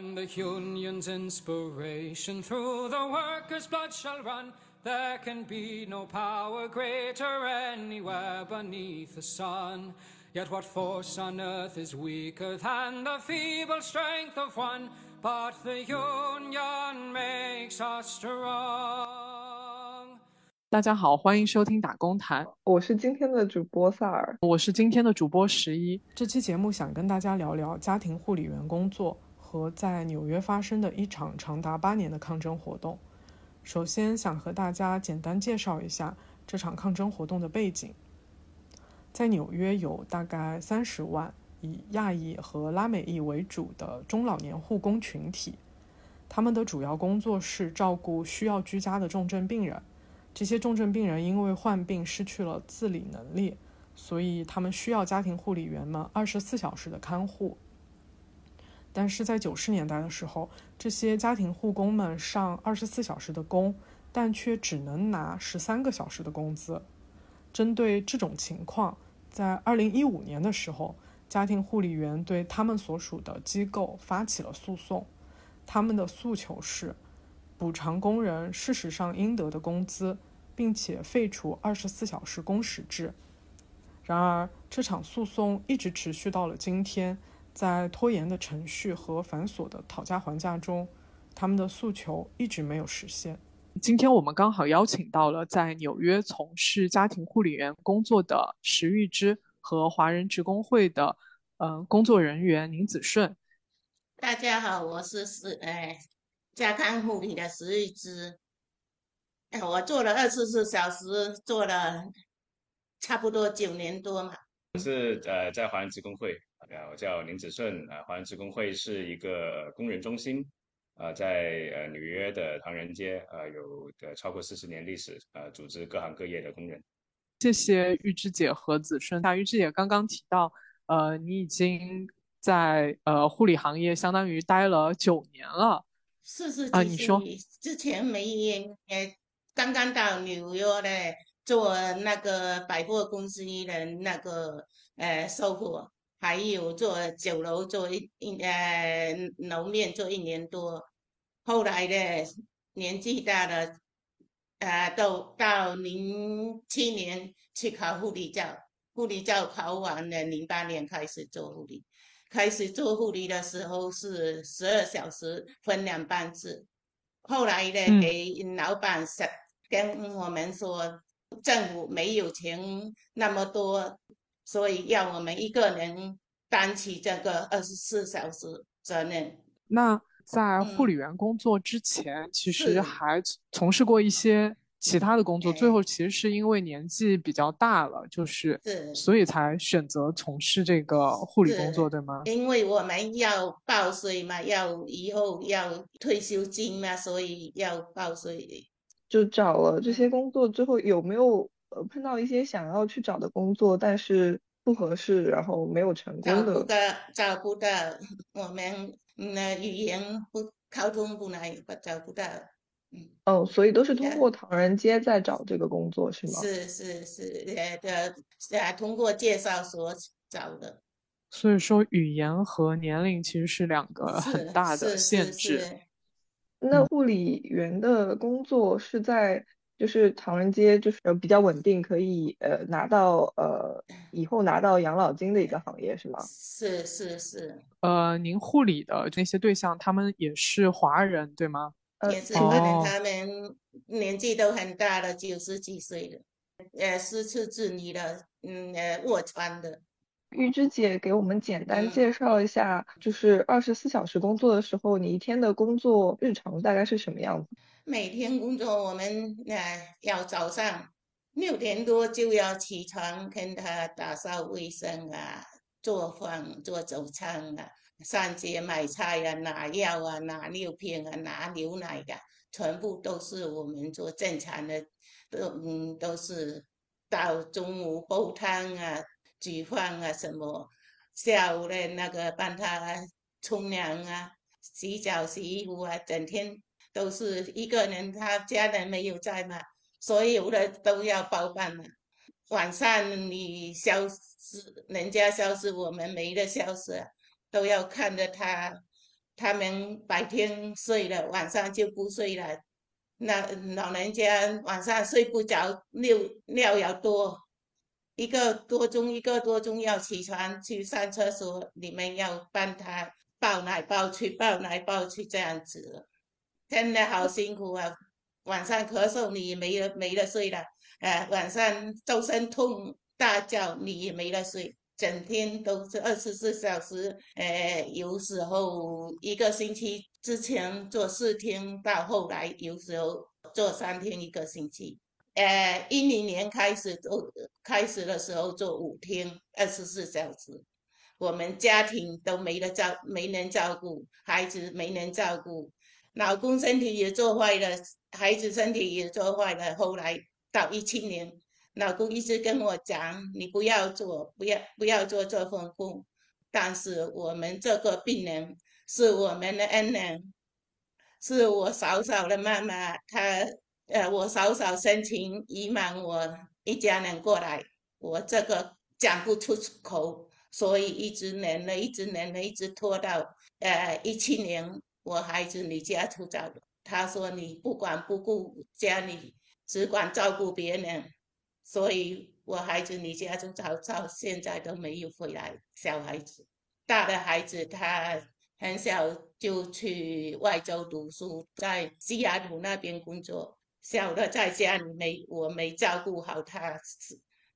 And the union's inspiration through the workers' blood shall run. There can be no power greater anywhere beneath the sun. Yet what force on earth is weaker than the feeble strength of one? But the union makes us strong. 大家好，欢迎收听打工谈，我是今天的主播萨尔，我是今天的主播十一。这期节目想跟大家聊聊家庭护理员工作和在纽约发生的一场长达八年的抗争活动。首先，想和大家简单介绍一下这场抗争活动的背景。在纽约，有大概三十万以亚裔和拉美裔为主的中老年护工群体，他们的主要工作是照顾需要居家的重症病人。这些重症病人因为患病失去了自理能力，所以他们需要家庭护理员们二十四小时的看护。但是在九十年代的时候，这些家庭护工们上二十四小时的工，但却只能拿十三个小时的工资。针对这种情况，在二零一五年的时候，家庭护理员对他们所属的机构发起了诉讼。他们的诉求是补偿工人事实上应得的工资，并且废除二十四小时工时制。然而，这场诉讼一直持续到了今天，在拖延的程序和繁琐的讨价还价中，他们的诉求一直没有实现。今天我们刚好邀请到了在纽约从事家庭护理员工作的石玉芝和华人职工会的呃工作人员宁子顺。大家好，我是石哎家康护理的石玉芝。哎，我做了二十四小时，做了差不多九年多嘛。我是呃在华人职工会，啊我叫林子顺啊，华人职工会是一个工人中心。啊，在呃纽约的唐人街，啊有的超过四十年历史，啊组织各行各业的工人。谢谢玉芝姐和子顺。那玉芝姐刚刚提到，呃，你已经在呃护理行业相当于待了九年了。是是啊，你说之前没呃刚刚到纽约的做那个百货公司的那个呃售货，还有做酒楼做一一呃楼面做一年多。后来的年纪大了，啊，到到零七年去考护理教，护理教考完了，零八年开始做护理。开始做护理的时候是十二小时分两班制，后来呢，给老板是跟我们说，政府没有钱那么多，所以要我们一个人担起这个二十四小时责任。那。在护理员工作之前，其实还从事过一些其他的工作。最后，其实是因为年纪比较大了，就是所以才选择从事这个护理工作，对吗？因为我们要报税嘛，要以后要退休金嘛，所以要报税。就找了这些工作之后，有没有呃碰到一些想要去找的工作，但是不合适，然后没有成功的？找不到，找不到，我们。那语言不沟通不来，找不到。嗯，哦，所以都是通过唐人街在找这个工作是吗？是是是，呃的，啊，通过介绍所找的。所以说，语言和年龄其实是两个很大的限制。那护理员的工作是在。就是唐人街，就是比较稳定，可以呃拿到呃以后拿到养老金的一个行业，是吗？是是是。呃，您护理的这些对象，他们也是华人，对吗？也是华人，他们年纪都很大了，九十几岁了，呃，失去子女了，嗯，呃，卧床的。玉芝姐给我们简单介绍一下，就是二十四小时工作的时候，你一天的工作日常大概是什么样子？每天工作，我们呃要早上六点多就要起床，跟他打扫卫生啊，做饭做早餐啊，上街买菜啊，拿药啊，拿尿片啊，拿牛奶的，全部都是我们做正常的，都嗯都是到中午煲汤啊，煮饭啊什么，下午的那个帮他冲凉啊，洗澡洗衣服啊，整天。都是一个人，他家人没有在嘛，所有的都要包办嘛。晚上你消失，人家消失，我们没得消失，都要看着他，他们白天睡了，晚上就不睡了。那老人家晚上睡不着，尿尿要多，一个多钟一个多钟要起床去上厕所，你们要帮他抱来抱去，抱来抱去这样子，真的好辛苦啊！晚上咳嗽你也没了没了睡了，呃，晚上周身痛大叫你也没了睡。整天都是二十四小时，呃，有时候一个星期之前做四天，到后来有时候做三天一个星期。呃，一零年开始做，开始的时候做五天二十四小时，我们家庭都没得照，没人照顾，孩子没人照顾，老公身体也做坏了，孩子身体也做坏了。后来到一七年。老公一直跟我讲：“你不要做，不要不要做这份工。”但是我们这个病人是我们的恩人，是我嫂嫂的妈妈。她呃，我嫂嫂申请移满我一家人过来，我这个讲不出口，所以一直忍了，一直忍了，一直拖到呃一七年，我孩子离家出走了。他说：“你不管不顾家里，只管照顾别人。”所以，我孩子离家出走到现在都没有回来。小孩子，大的孩子他很小就去外州读书，在西雅图那边工作。小的在家里没我没照顾好他，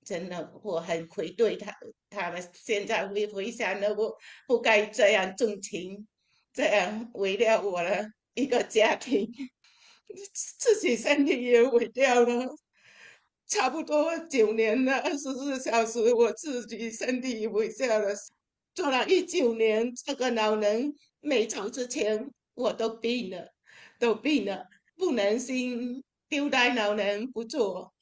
真的我很愧对他。他们现在回回想了，我不该这样重情，这样毁掉我的一个家庭，自己身体也毁掉了。差不多九年了，二十四小时，我自己身体毁掉了。做了一九年，这个老人没走之前，我都病了，都病了，不忍心丢待老人不做。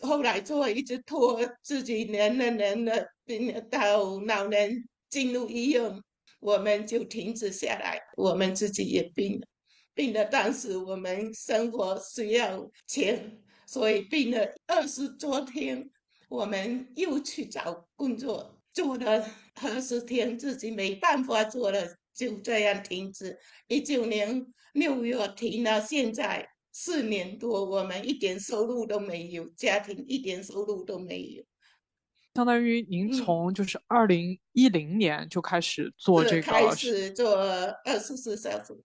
后来做一直拖，自己年了年了，病到老人进入医院，我们就停止下来。我们自己也病了，病了，但是我们生活需要钱。所以病了二十多天，我们又去找工作，做了二十天，自己没办法做了，就这样停止。一九年六月停到现在四年多，我们一点收入都没有，家庭一点收入都没有。相当于您从就是二零一零年就开始做这个，开始做二十四小时，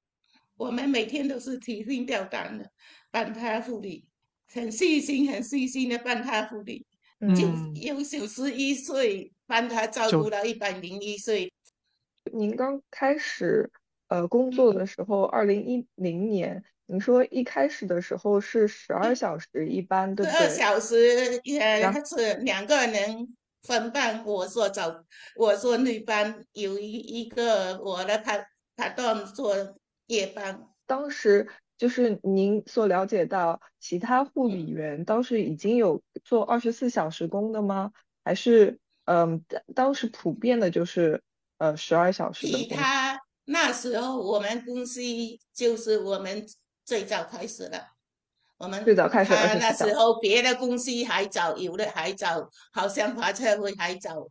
我们每天都是提心吊胆的帮他护理。很细心，很细心的帮他护理，就有九十一岁，帮他照顾到一百零一岁。您刚开始呃工作的时候，二零一零年，您说一开始的时候是十二小时一班，对不对？十二小时，呃，是两个人分班。我说早，我说那班，有一一个我的拍拍档做夜班。当时。就是您所了解到，其他护理员当时已经有做二十四小时工的吗？还是嗯，当时普遍的就是呃十二小时的其他那时候我们公司就是我们最早开始的，我们最早开始那时候别的公司还早，有的还早，好像华策会还早。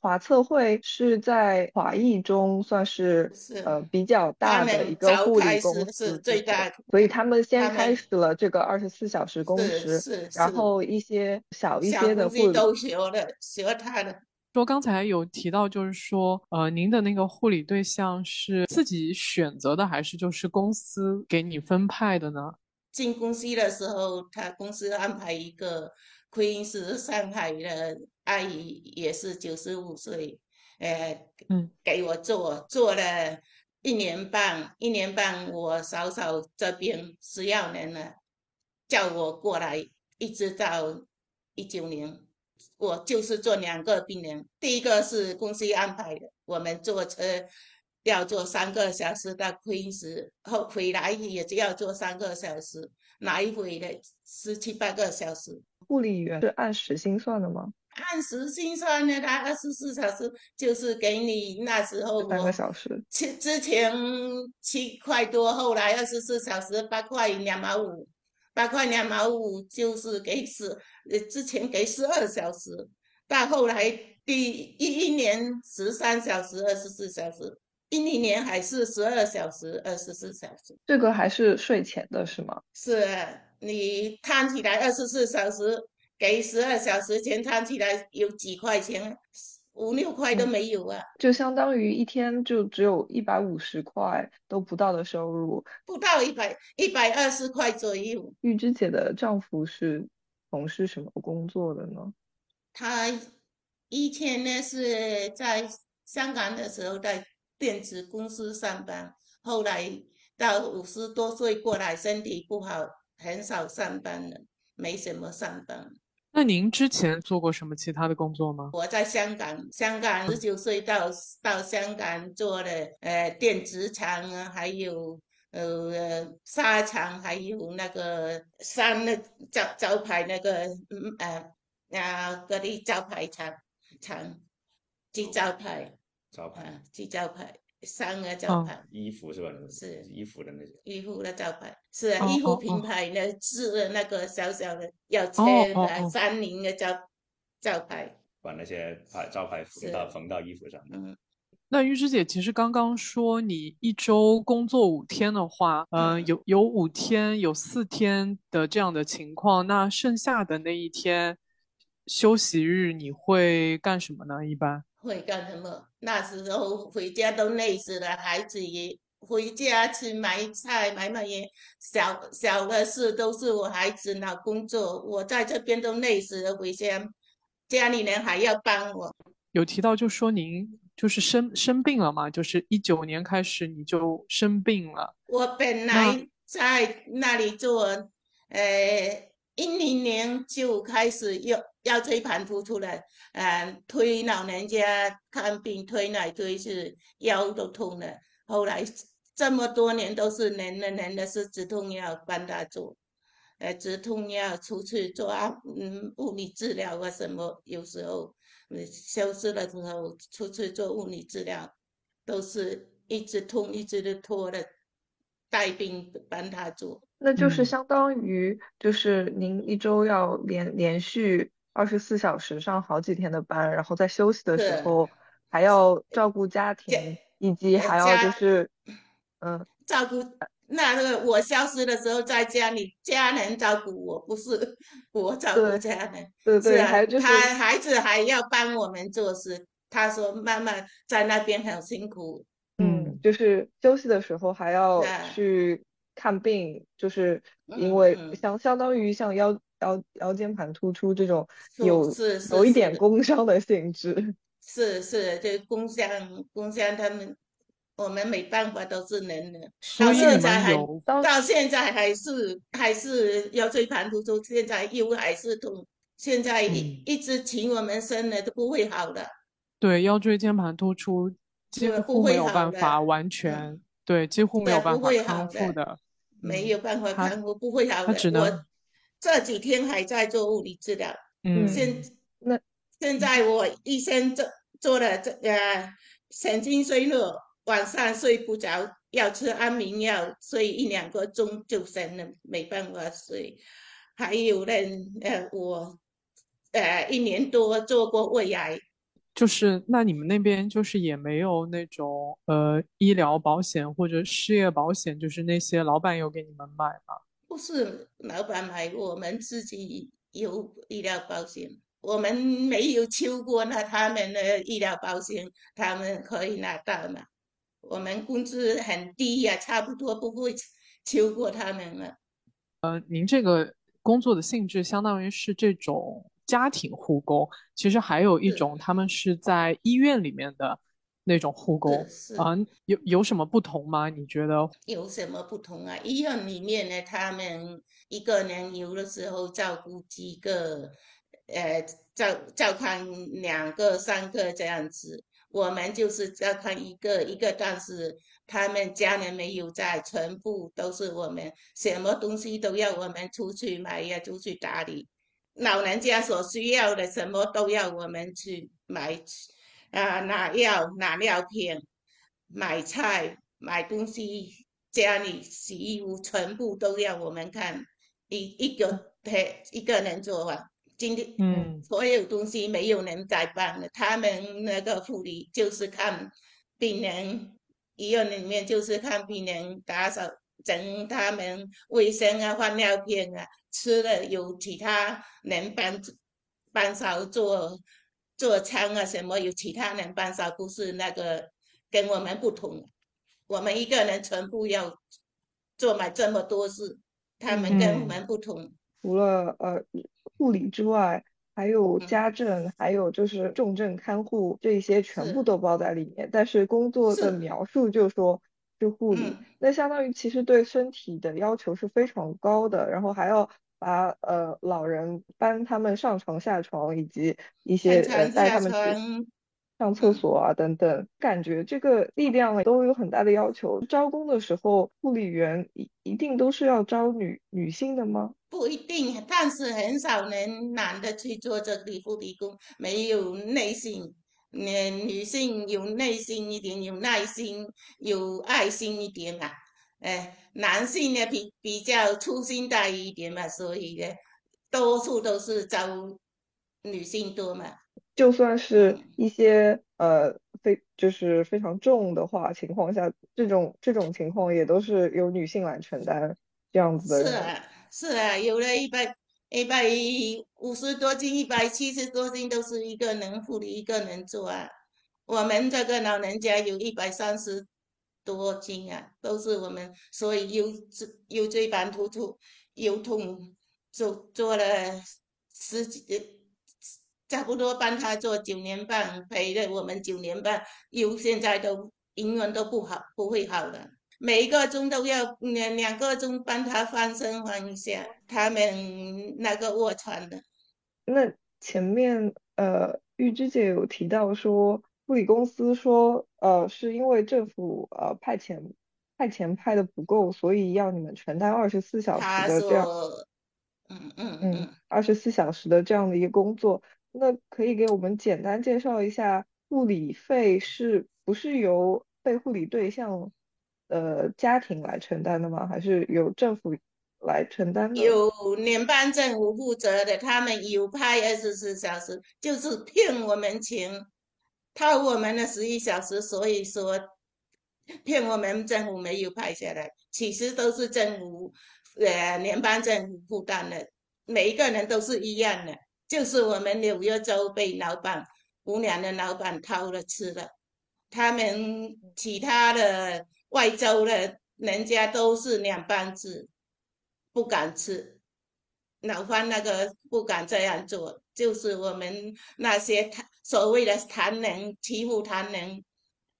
华策会是在华裔中算是呃比较大的一个护理公司，最大，所以他们先开始了这个二十四小时工时，然后一些小一些的护理都学了，学他的。说刚才有提到，就是说呃，您的那个护理对象是自己选择的，还是就是公司给你分派的呢？进公司的时候，他公司安排一个。昆是上海的阿姨，也是九十五岁，呃，嗯，给我做做了一年半，一年半我嫂嫂这边需要人了，叫我过来，一直到一九年，我就是做两个病人，第一个是公司安排的，我们坐车要坐三个小时到昆石，后回来也就要坐三个小时，来回的十七八个小时。护理员是按时薪算的吗？按时薪算的，他二十四小时就是给你那时候三个小时。之之前七块多，后来二十四小时八块两毛五，八块两毛五就是给十，呃，之前给十二小时，到后来第一一年十三小时二十四小时，一年还是十二小时、二十四小时？这个还是税前的是吗？是，你摊起来二十四小时，给十二小时钱摊起来有几块钱？五六块都没有啊！就相当于一天就只有一百五十块都不到的收入，不到一百一百二十块左右。玉芝姐的丈夫是从事什么工作的呢？他以前呢是在香港的时候在电子公司上班，后来到五十多岁过来，身体不好，很少上班了，没什么上班。那您之前做过什么其他的工作吗？我在香港，香港十九岁到到香港做了呃电子厂啊，还有呃沙场，还有那个山那招招牌那个嗯呃啊嗰啲招牌厂厂，记招牌，招牌，记招牌。三个招牌，衣服是吧？是衣服的那些。衣服的招牌是啊衣服品牌的字，那个小小的要切的三菱的招招牌，把那些牌招牌缝到缝到衣服上。嗯，那玉芝姐，其实刚刚说你一周工作五天的话，嗯，有有五天有四天的这样的情况，那剩下的那一天休息日你会干什么呢？一般？会干什么？那时候回家都累死了，孩子也回家去买菜、买买也，小小的事都是我孩子拿工作，我在这边都累死了，回家家里人还要帮我。有提到就说您就是生生病了嘛，就是一九年开始你就生病了。我本来在那里做，呃，一零年就开始腰椎盘突出来，嗯，推老人家看病推来推去，腰都痛了。后来这么多年都是人的人的是止痛药帮他做，呃，止痛药出去做啊，嗯，物理治疗啊什么，有时候消失的时候出去做物理治疗，都是一直痛一直的拖的，带病帮他做。那就是相当于就是您一周要连连续。二十四小时上好几天的班，然后在休息的时候还要照顾家庭，以及还要就是，嗯，照顾那那个我消失的时候在家里，家人照顾我，不是我照顾家人。对对，还就是他孩子还要帮我们做事。他说妈妈在那边很辛苦。嗯，就是休息的时候还要去看病，就是因为相相当于像腰。腰腰间盘突出这种有有一点工伤的性质，是是，这工伤工伤他们我们没办法都是能的，到现在还到现在还是还是腰椎盘突出，现在又还是痛，现在一一直请我们生的都不会好的。对腰椎间盘突出几乎没有办法。完全对几乎没有办法康复的，没有办法康复不会好的，我。这几天还在做物理治疗，嗯，现那现在我医生做做了这呃神经衰弱，晚上睡不着，要吃安眠药，睡一两个钟就醒了，没办法睡。还有人呃我呃一年多做过胃癌，就是那你们那边就是也没有那种呃医疗保险或者失业保险，就是那些老板有给你们买吗？不是老板买，我们自己有医疗保险，我们没有求过那他们的医疗保险，他们可以拿到嘛？我们工资很低呀，差不多不会求过他们了。呃，您这个工作的性质相当于是这种家庭护工，其实还有一种，他们是在医院里面的。那种护工啊，有有什么不同吗？你觉得有什么不同啊？医院里面呢，他们一个人有的时候照顾几个，呃，照照看两个、三个这样子。我们就是照看一个一个，但是他们家人没有在，全部都是我们，什么东西都要我们出去买呀，出去打理。老人家所需要的什么都要我们去买。啊，拿药、拿尿片、买菜、买东西，家里洗衣服，全部都要我们看，一一个陪一个人做完。今天，嗯，所有东西没有人在帮了，他们那个护理就是看病人医院里面就是看病人、打扫、整他们卫生啊、换尿片啊，吃了有其他人帮帮手做做餐啊什么，有其他人帮手，不是那个跟我们不同，我们一个人全部要做满这么多事，他们跟我们不同。除了呃护理之外。还有家政，还有就是重症看护，这些全部都包在里面。但是工作的描述就说是护理，那相当于其实对身体的要求是非常高的，然后还要把呃老人搬他们上床下床，以及一些呃带他们去。上厕所啊，等等，感觉这个力量都有很大的要求。招工的时候，护理员一一定都是要招女女性的吗？不一定，但是很少能男的去做这个护理工，没有耐心。嗯，女性有耐心一点，有耐心，有爱心一点嘛。哎，男性呢比比较粗心大意一点嘛，所以呢，多数都是招女性多嘛。就算是一些呃非就是非常重的话情况下，这种这种情况也都是由女性来承担这样子的。是啊，是啊，有了一百一百五十多斤、一百七十多斤都是一个人护理一个人做啊。我们这个老人家有一百三十多斤啊，都是我们，所以有有椎盘突出、有痛，做做了十几。差不多帮他做九年半，陪了我们九年半，有现在都永远都不好，不会好的。每一个钟都要两两个钟帮他翻身翻一下，他们那个卧床的。那前面呃，玉芝姐有提到说，护理公司说呃，是因为政府呃派遣派遣派的不够，所以要你们承担二十四小时的这样，嗯嗯嗯，二十四小时的这样的一个工作。那可以给我们简单介绍一下，护理费是不是由被护理对象呃家庭来承担的吗？还是由政府来承担的？有联邦政府负责的，他们有派二十四小时，就是骗我们钱，套我们的十一小时，所以说骗我们政府没有派下来，其实都是政府呃联邦政府负担的，每一个人都是一样的。就是我们纽约州被老板无良的老板偷了吃了，他们其他的外州的人家都是两班制，不敢吃，老方那个不敢这样做，就是我们那些他所谓的唐人欺负唐人，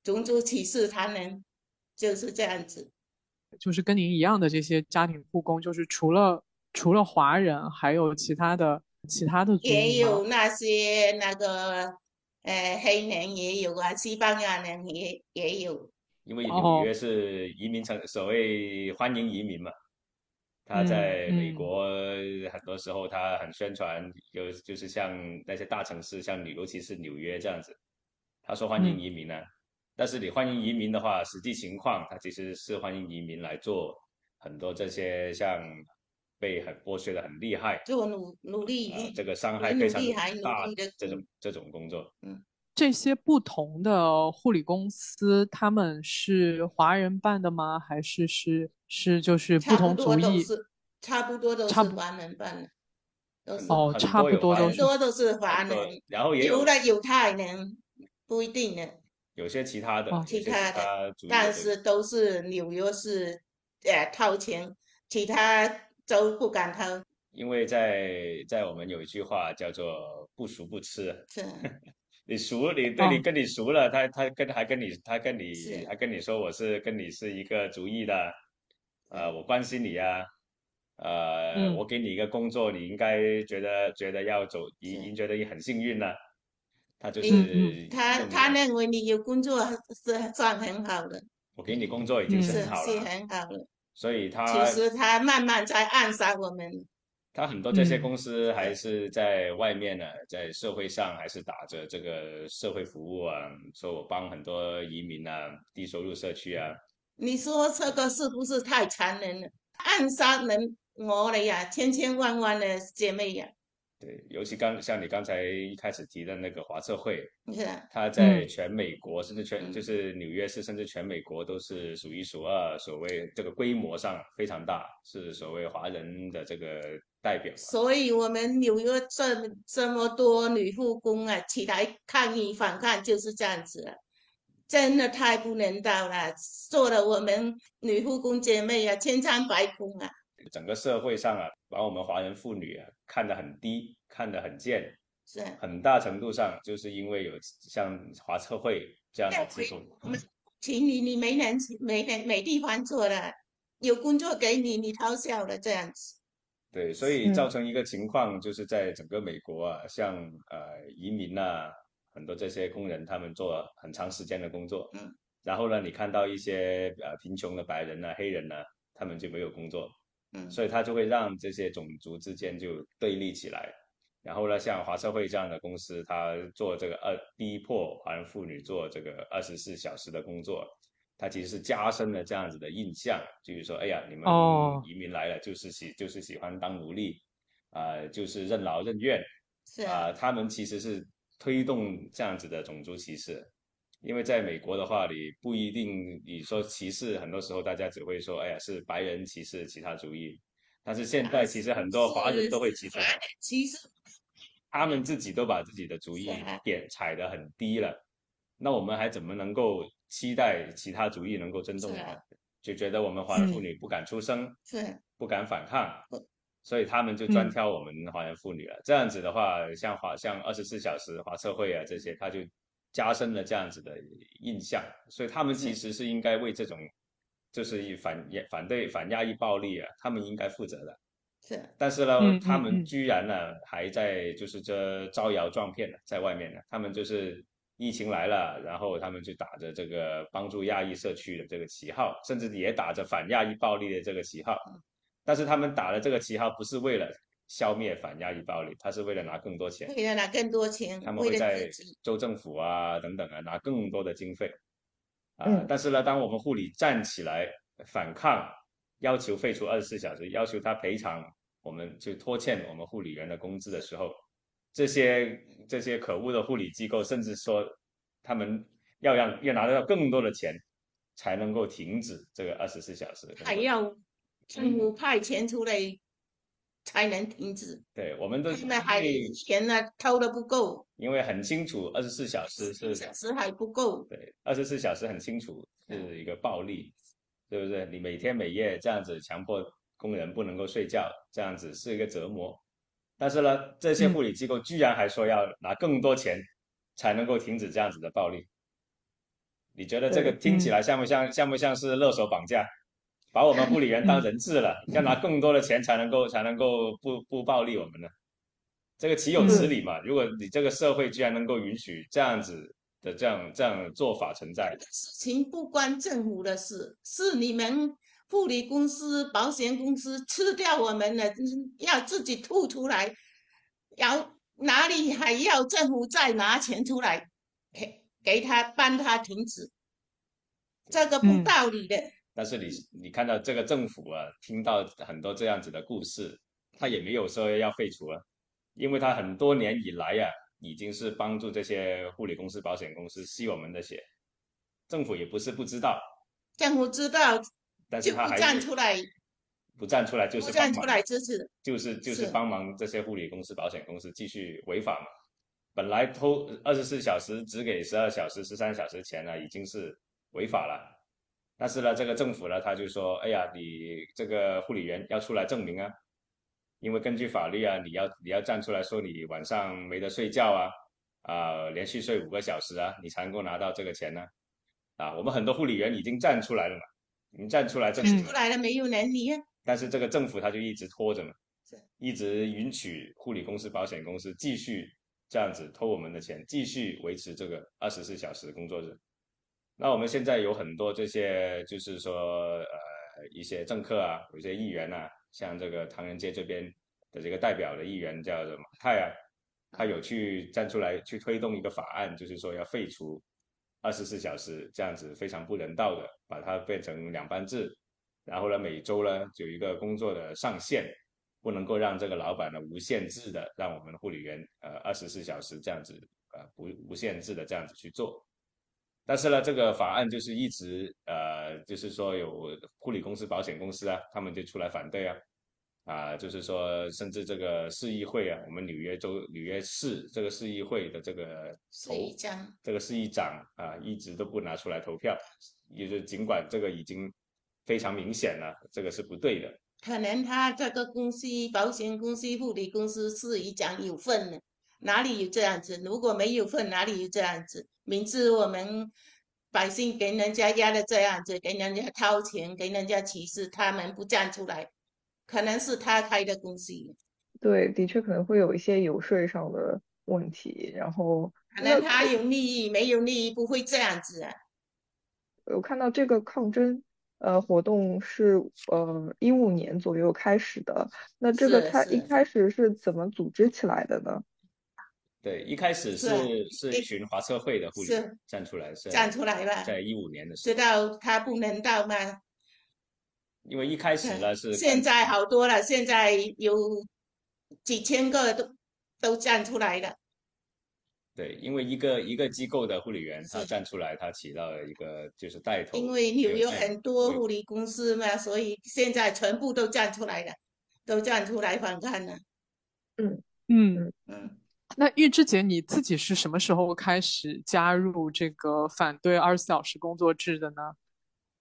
种族歧视唐人，就是这样子。就是跟您一样的这些家庭护工，就是除了除了华人，还有其他的。其他的也有那些那个，呃，黑人也有啊，西班牙人也也有。因为纽约是移民城，所谓欢迎移民嘛。他在美国很多时候他很宣传，就就是像那些大城市，像尤其是纽约这样子，他说欢迎移民呢。但是你欢迎移民的话，实际情况他其实是欢迎移民来做很多这些像。被很剥削的很厉害，做努努力，这个伤害非常大的这种这种工作。嗯，这些不同的护理公司，他们是华人办的吗？还是是是就是不同族裔？差不多都是华人办的。哦，差不多都是。多都是华人，然后也有了犹太人，不一定呢。有些其他的，其他的，但是都是纽约市呃掏钱，其他。州不敢掏，因为在在我们有一句话叫做“不熟不吃”。是，你熟，你对你跟你熟了，他他跟还跟你他跟你还跟你说我是跟你是一个主意的，呃，我关心你呀，呃，我给你一个工作，你应该觉得觉得要走，已经觉得你很幸运了。他就是他他认为你有工作是算很好的。我给你工作已经是很好了。是很好了。所以他其实他慢慢在暗杀我们。他很多这些公司还是在外面呢，在社会上还是打着这个社会服务啊，说我帮很多移民啊、低收入社区啊。你说这个是不是太残忍了？暗杀人我了呀，千千万万的姐妹呀，对，尤其刚像你刚才一开始提的那个华测会，是，它在全美国甚至全就是纽约市甚至全美国都是数一数二，所谓这个规模上非常大，是所谓华人的这个代表。所以我们纽约这这么多女护工啊，起来抗议反抗就是这样子，真的太不人道了，做了我们女护工姐妹啊千疮百孔啊。整个社会上啊，把我们华人妇女啊看得很低，看得很贱，是很大程度上就是因为有像华测会这样的机构。我们请你，你没人没人没地方做了，有工作给你，你偷笑了这样子。对，所以造成一个情况，就是在整个美国啊，像呃移民啊，很多这些工人他们做很长时间的工作，嗯，然后呢，你看到一些呃贫穷的白人呐、黑人呐，他们就没有工作。嗯，所以他就会让这些种族之间就对立起来，然后呢，像华社会这样的公司，他做这个二逼迫华人妇女做这个二十四小时的工作，他其实是加深了这样子的印象，就是说，哎呀，你们移民来了就是喜就是喜欢当奴隶，啊，就是任劳任怨，是啊，他们其实是推动这样子的种族歧视。因为在美国的话，你不一定你说歧视，很多时候大家只会说，哎呀，是白人歧视其他族裔。但是现在其实很多华人都会歧视，歧视，他们自己都把自己的族裔点踩得很低了，那我们还怎么能够期待其他族裔能够尊重呢？就觉得我们华人妇女不敢出声，是不敢反抗，所以他们就专挑我们华人妇女了。这样子的话，像华像二十四小时华社会啊这些，他就。加深了这样子的印象，所以他们其实是应该为这种就是反反对反压抑暴力啊，他们应该负责的。是，但是呢，他们居然呢还在就是这招摇撞骗呢，在外面呢，他们就是疫情来了，然后他们就打着这个帮助亚裔社区的这个旗号，甚至也打着反亚裔暴力的这个旗号，但是他们打的这个旗号不是为了。消灭反亚裔暴力，他是为了拿更多钱，为了拿更多钱，他们会在州政府啊等等啊拿更多的经费啊。但是呢，当我们护理站起来反抗，要求废除二十四小时，要求他赔偿，我们就拖欠我们护理员的工资的时候，这些这些可恶的护理机构甚至说，他们要让要拿到更多的钱，才能够停止这个二十四小时，还要政府派钱出来。才能停止。对，我们都那还钱呢，偷的不够。因为很清楚，二十四小时是小时还不够。对，二十四小时很清楚是一个暴力，对不对？你每天每夜这样子强迫工人不能够睡觉，这样子是一个折磨。但是呢，这些护理机构居然还说要拿更多钱才能够停止这样子的暴力。你觉得这个听起来像不像像不像是勒索绑架？把我们护理员当人质了，要拿更多的钱才能够才能够不不暴力我们呢？这个岂有此理嘛？如果你这个社会居然能够允许这样子的这样这样做法存在，事情不关政府的事，是你们护理公司、保险公司吃掉我们了，要自己吐出来，要哪里还要政府再拿钱出来给给他帮他停止？这个不道理的。但是你你看到这个政府啊，听到很多这样子的故事，他也没有说要废除啊，因为他很多年以来呀，已经是帮助这些护理公司、保险公司吸我们的血，政府也不是不知道，政府知道，但是他还站出来，不站出来就是站出来支持，就是就是帮忙这些护理公司、保险公司继续违法嘛。本来偷二十四小时只给十二小时、十三小时钱呢，已经是违法了。但是呢，这个政府呢，他就说：“哎呀，你这个护理员要出来证明啊，因为根据法律啊，你要你要站出来说你晚上没得睡觉啊，啊，连续睡五个小时啊，你才能够拿到这个钱呢。啊，我们很多护理员已经站出来了嘛，已经站出来证明出来了没有能力啊。但是这个政府他就一直拖着嘛，一直允许护理公司、保险公司继续这样子偷我们的钱，继续维持这个二十四小时工作日。”那我们现在有很多这些，就是说，呃，一些政客啊，有些议员呐，像这个唐人街这边的这个代表的议员叫什么泰啊，他有去站出来去推动一个法案，就是说要废除二十四小时这样子非常不人道的，把它变成两班制，然后呢，每周呢有一个工作的上限，不能够让这个老板呢无限制的让我们护理员呃二十四小时这样子呃不无限制的这样子去做。但是呢，这个法案就是一直呃，就是说有护理公司、保险公司啊，他们就出来反对啊，啊，就是说甚至这个市议会啊，我们纽约州纽约市这个市议会的这个市议长，这个市议长啊，一直都不拿出来投票，也就尽管这个已经非常明显了，这个是不对的。可能他这个公司、保险公司、护理公司市议长有份呢。哪里有这样子？如果没有份，哪里有这样子？明知我们百姓给人家压的这样子，给人家掏钱，给人家歧视，他们不站出来，可能是他开的公司。对，的确可能会有一些游说上的问题。然后，可能他有利益，没有利益不会这样子啊。我看到这个抗争呃活动是呃一五年左右开始的，那这个他一开始是怎么组织起来的呢？对，一开始是是一群华社会的护理站出来，站出来吧，在一五年的时候，知道他不能到吗？因为一开始呢是，现在好多了，现在有几千个都都站出来了。对，因为一个一个机构的护理员他站出来，他起到了一个就是带头。因为纽约很多护理公司嘛，所以现在全部都站出来了，都站出来反抗了。嗯嗯嗯。那玉芝姐，你自己是什么时候开始加入这个反对二十四小时工作制的呢？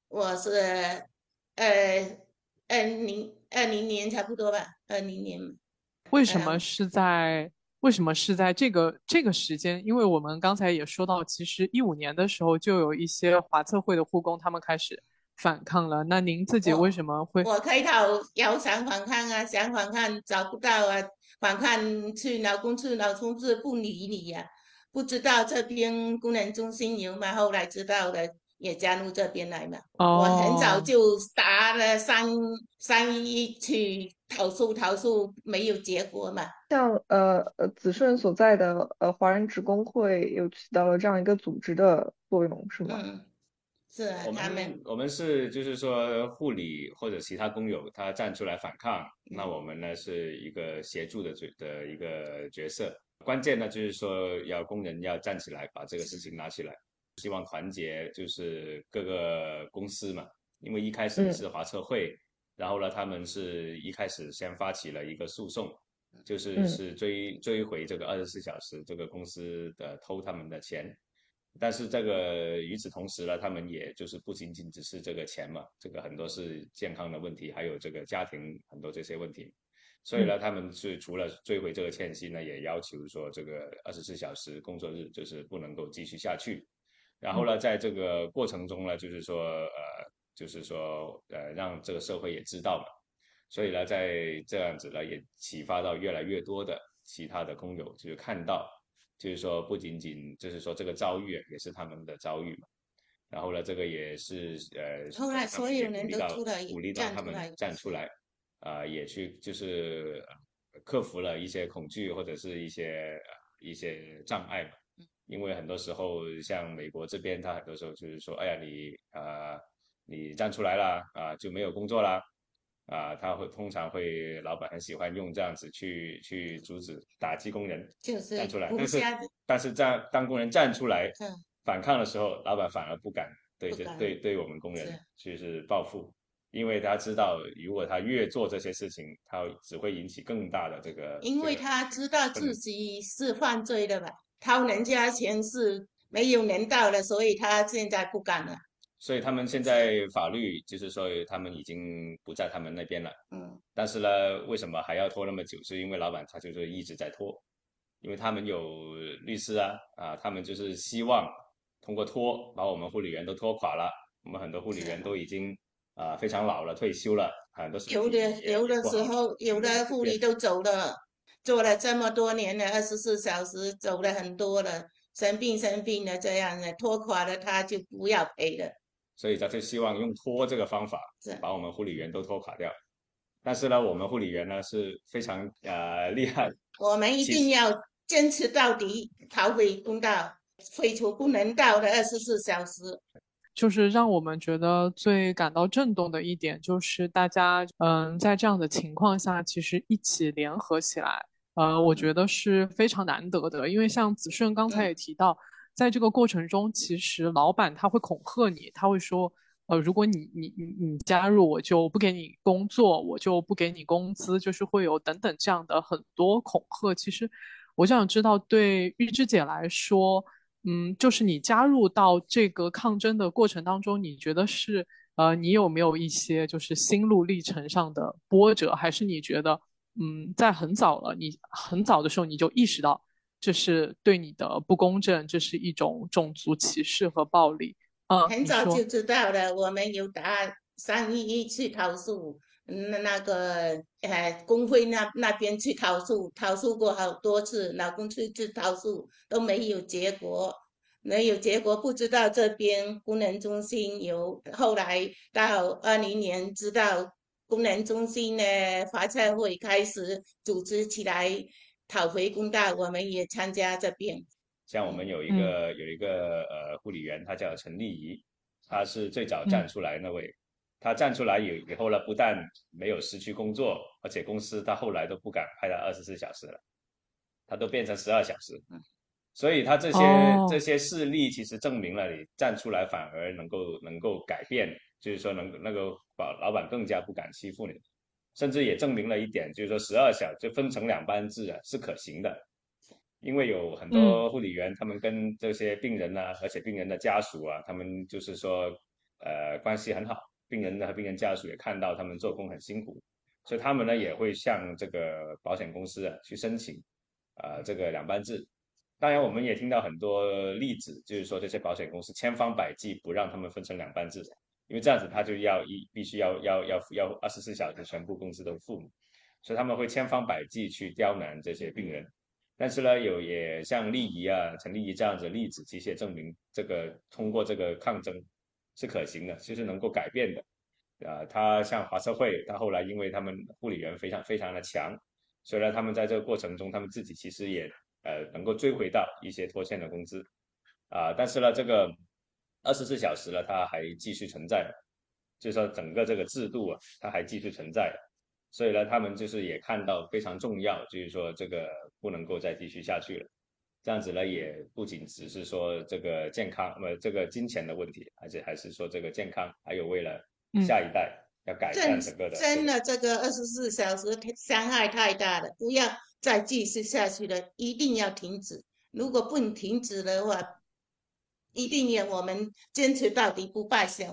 我是，呃，二零二零年差不多吧，二零年。为什么是在为什么是在这个这个时间？因为我们刚才也说到，其实一五年的时候就有一些华策会的护工他们开始反抗了。那您自己为什么会？我开头要想反抗啊，想反抗找不到啊。反抗去劳工处，劳工处不理你呀，不知道这边工人中心有吗？后来知道了，也加入这边来嘛。我很早就打了三三一去投诉，投诉没有结果嘛。像呃呃子顺所在的呃华人职工会，又起到了这样一个组织的作用，是吗？嗯。是我们我们是就是说护理或者其他工友他站出来反抗，那我们呢是一个协助的角的一个角色。关键呢就是说要工人要站起来把这个事情拿起来，希望团结就是各个公司嘛。因为一开始是华策会，然后呢他们是一开始先发起了一个诉讼，就是是追追回这个二十四小时这个公司的偷他们的钱。但是这个与此同时呢，他们也就是不仅仅只是这个钱嘛，这个很多是健康的问题，还有这个家庭很多这些问题，所以呢，他们是除了追回这个欠息呢，也要求说这个二十四小时工作日就是不能够继续下去。然后呢，在这个过程中呢，就是说呃，就是说呃，让这个社会也知道嘛，所以呢，在这样子呢，也启发到越来越多的其他的工友，就是看到。就是说，不仅仅就是说这个遭遇也是他们的遭遇嘛。然后呢，这个也是呃，后来所有人都出来鼓励到他们站出来，啊，也去就是克服了一些恐惧或者是一些一些障碍嘛。因为很多时候像美国这边，他很多时候就是说，哎呀，你啊，你站出来了啊，就没有工作啦。啊，他会通常会，老板很喜欢用这样子去去阻止打击工人，站出来。但是但是站当工人站出来反抗的时候，老板反而不敢对这对对我们工人就是报复，因为他知道如果他越做这些事情，他只会引起更大的这个。因为他知道自己是犯罪的吧，掏人家钱是没有人道的，所以他现在不敢了。所以他们现在法律就是说他们已经不在他们那边了，嗯，但是呢，为什么还要拖那么久？是因为老板他就是一直在拖，因为他们有律师啊，啊，他们就是希望通过拖把我们护理员都拖垮了。我们很多护理员都已经啊非常老了，退休了，很多有的有的时候有的护理都走了，做了这么多年了，二十四小时走了很多了，生病生病了这样的拖垮了他就不要赔了。所以他就希望用拖这个方法，把我们护理员都拖垮掉。但是呢，我们护理员呢是非常呃厉害，我们一定要坚持到底，讨回公道，废除不能到的二十四小时。就是让我们觉得最感到震动的一点，就是大家嗯在这样的情况下，其实一起联合起来，呃，我觉得是非常难得的。因为像子顺刚才也提到，在这个过程中，其实老板他会恐吓你，他会说，呃，如果你你你你加入，我就不给你工作，我就不给你工资，就是会有等等这样的很多恐吓。其实我想知道，对玉芝姐来说。嗯，就是你加入到这个抗争的过程当中，你觉得是呃，你有没有一些就是心路历程上的波折，还是你觉得嗯，在很早了，你很早的时候你就意识到这是对你的不公正，这是一种种族歧视和暴力？嗯，很早就知道了，我们有打三一一去投诉。那那个呃，工会那那边去投诉，投诉过好多次，老公去去投诉都没有结果，没有结果，不知道这边工人中心有，后来到二零年知道工人中心呢，发菜会开始组织起来讨回公道，我们也参加这边。像我们有一个有一个呃护理员，他叫陈丽仪，他是最早站出来那位。他站出来以以后呢，不但没有失去工作，而且公司他后来都不敢派他二十四小时了，他都变成十二小时。所以他这些这些事例其实证明了，你站出来反而能够能够改变，就是说能那个老老板更加不敢欺负你，甚至也证明了一点，就是说十二小就分成两班制啊是可行的，因为有很多护理员他们跟这些病人啊，而且病人的家属啊，他们就是说呃关系很好。病人和病人家属也看到他们做工很辛苦，所以他们呢也会向这个保险公司啊去申请，啊这个两班制。当然，我们也听到很多例子，就是说这些保险公司千方百计不让他们分成两班制，因为这样子他就要一必须要要要要二十四小时全部工资都付，所以他们会千方百计去刁难这些病人。但是呢，有也像丽仪啊、陈丽仪这样子例子，其实也证明这个通过这个抗争。是可行的，其实能够改变的，啊，他像华社会，他后来因为他们护理员非常非常的强，所以呢，他们在这个过程中，他们自己其实也呃能够追回到一些拖欠的工资，啊，但是呢，这个二十四小时了，它还继续存在，就是说整个这个制度啊，它还继续存在，所以呢，他们就是也看到非常重要，就是说这个不能够再继续下去了。这样子呢，也不仅只是说这个健康，呃，这个金钱的问题，而且还是说这个健康，还有为了下一代要改善整个的。真的，这个二十四小时伤害太大了，不要再继续下去了，一定要停止。如果不停止的话，一定要我们坚持到底，不罢休。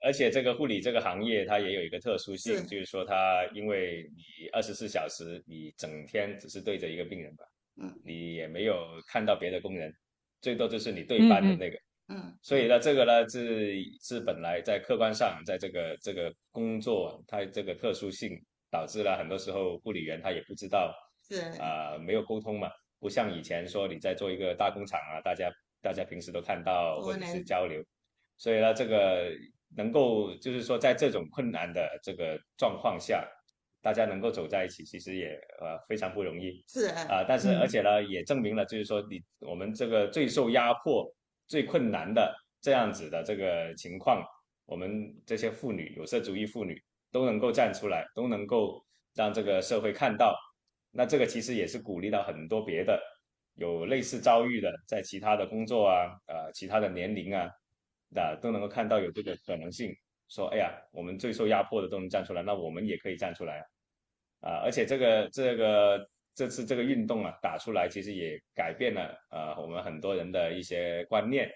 而且这个护理这个行业，它也有一个特殊性，就是说它因为你二十四小时，你整天只是对着一个病人吧。嗯。你也没有看到别的工人，最多就是你对班的那个，嗯，所以呢，这个呢是是本来在客观上，在这个这个工作它这个特殊性，导致了很多时候护理员他也不知道，是。啊，没有沟通嘛，不像以前说你在做一个大工厂啊，大家大家平时都看到或者是交流，所以呢，这个能够就是说在这种困难的这个状况下。大家能够走在一起，其实也呃非常不容易。是啊，但是而且呢，也证明了就是说，你我们这个最受压迫、最困难的这样子的这个情况，我们这些妇女、有色主义妇女都能够站出来，都能够让这个社会看到。那这个其实也是鼓励到很多别的有类似遭遇的，在其他的工作啊、呃其他的年龄啊，那都能够看到有这个可能性。说，哎呀，我们最受压迫的都能站出来，那我们也可以站出来啊！啊，而且这个这个这次这个运动啊，打出来其实也改变了呃我们很多人的一些观念，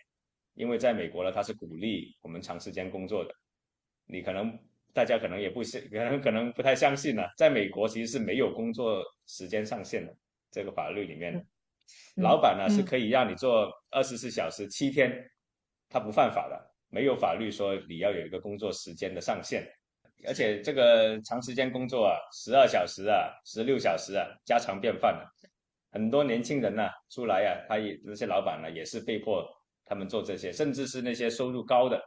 因为在美国呢，它是鼓励我们长时间工作的。你可能大家可能也不信，可能可能不太相信呢，在美国其实是没有工作时间上限的，这个法律里面，老板呢是可以让你做二十四小时七天，他不犯法的。没有法律说你要有一个工作时间的上限，而且这个长时间工作啊，十二小时啊，十六小时啊，家常便饭了。很多年轻人呢出来啊，他也那些老板呢也是被迫他们做这些，甚至是那些收入高的，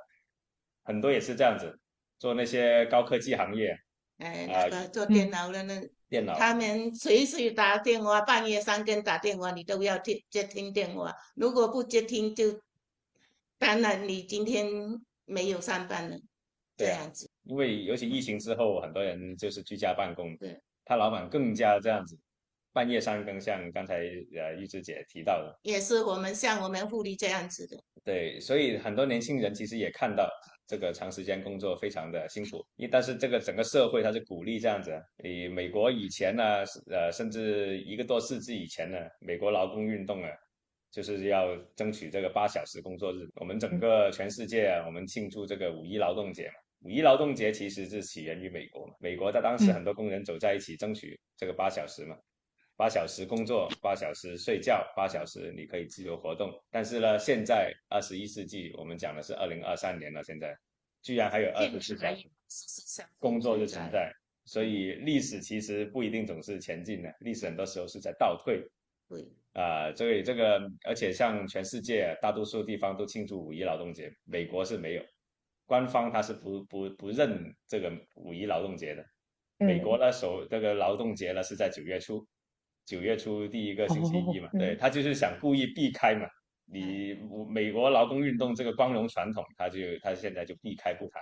很多也是这样子做那些高科技行业。哎，那个做电脑的那电脑，他们随时打电话，半夜三更打电话，你都要接接听电话，如果不接听就。当然你今天没有上班了，这样子。因为尤其疫情之后，很多人就是居家办公，对，他老板更加这样子，半夜三更，像刚才呃玉芝姐提到的，也是我们像我们护理这样子的。对，所以很多年轻人其实也看到这个长时间工作非常的辛苦，一但是这个整个社会它是鼓励这样子，以美国以前呢，呃，甚至一个多世纪以前呢，美国劳工运动啊，就是要争取这个八小时工作日。我们整个全世界啊，我们庆祝这个五一劳动节嘛。五一劳动节其实是起源于美国嘛，美国在当时很多工人走在一起争取这个八小时嘛，八小时工作，八小时睡觉，八小时你可以自由活动。但是呢，现在二十一世纪，我们讲的是二零二三年了，现在居然还有二十四小时工作就存在，所以历史其实不一定总是前进的，历史很多时候是在倒退。对啊，所以这个，而且像全世界大多数地方都庆祝五一劳动节，美国是没有。官方它是不不不认这个五一劳动节的，美国呢首这个劳动节呢是在九月初，九月初第一个星期一嘛，对他就是想故意避开嘛，你美国劳工运动这个光荣传统，他就他现在就避开不谈，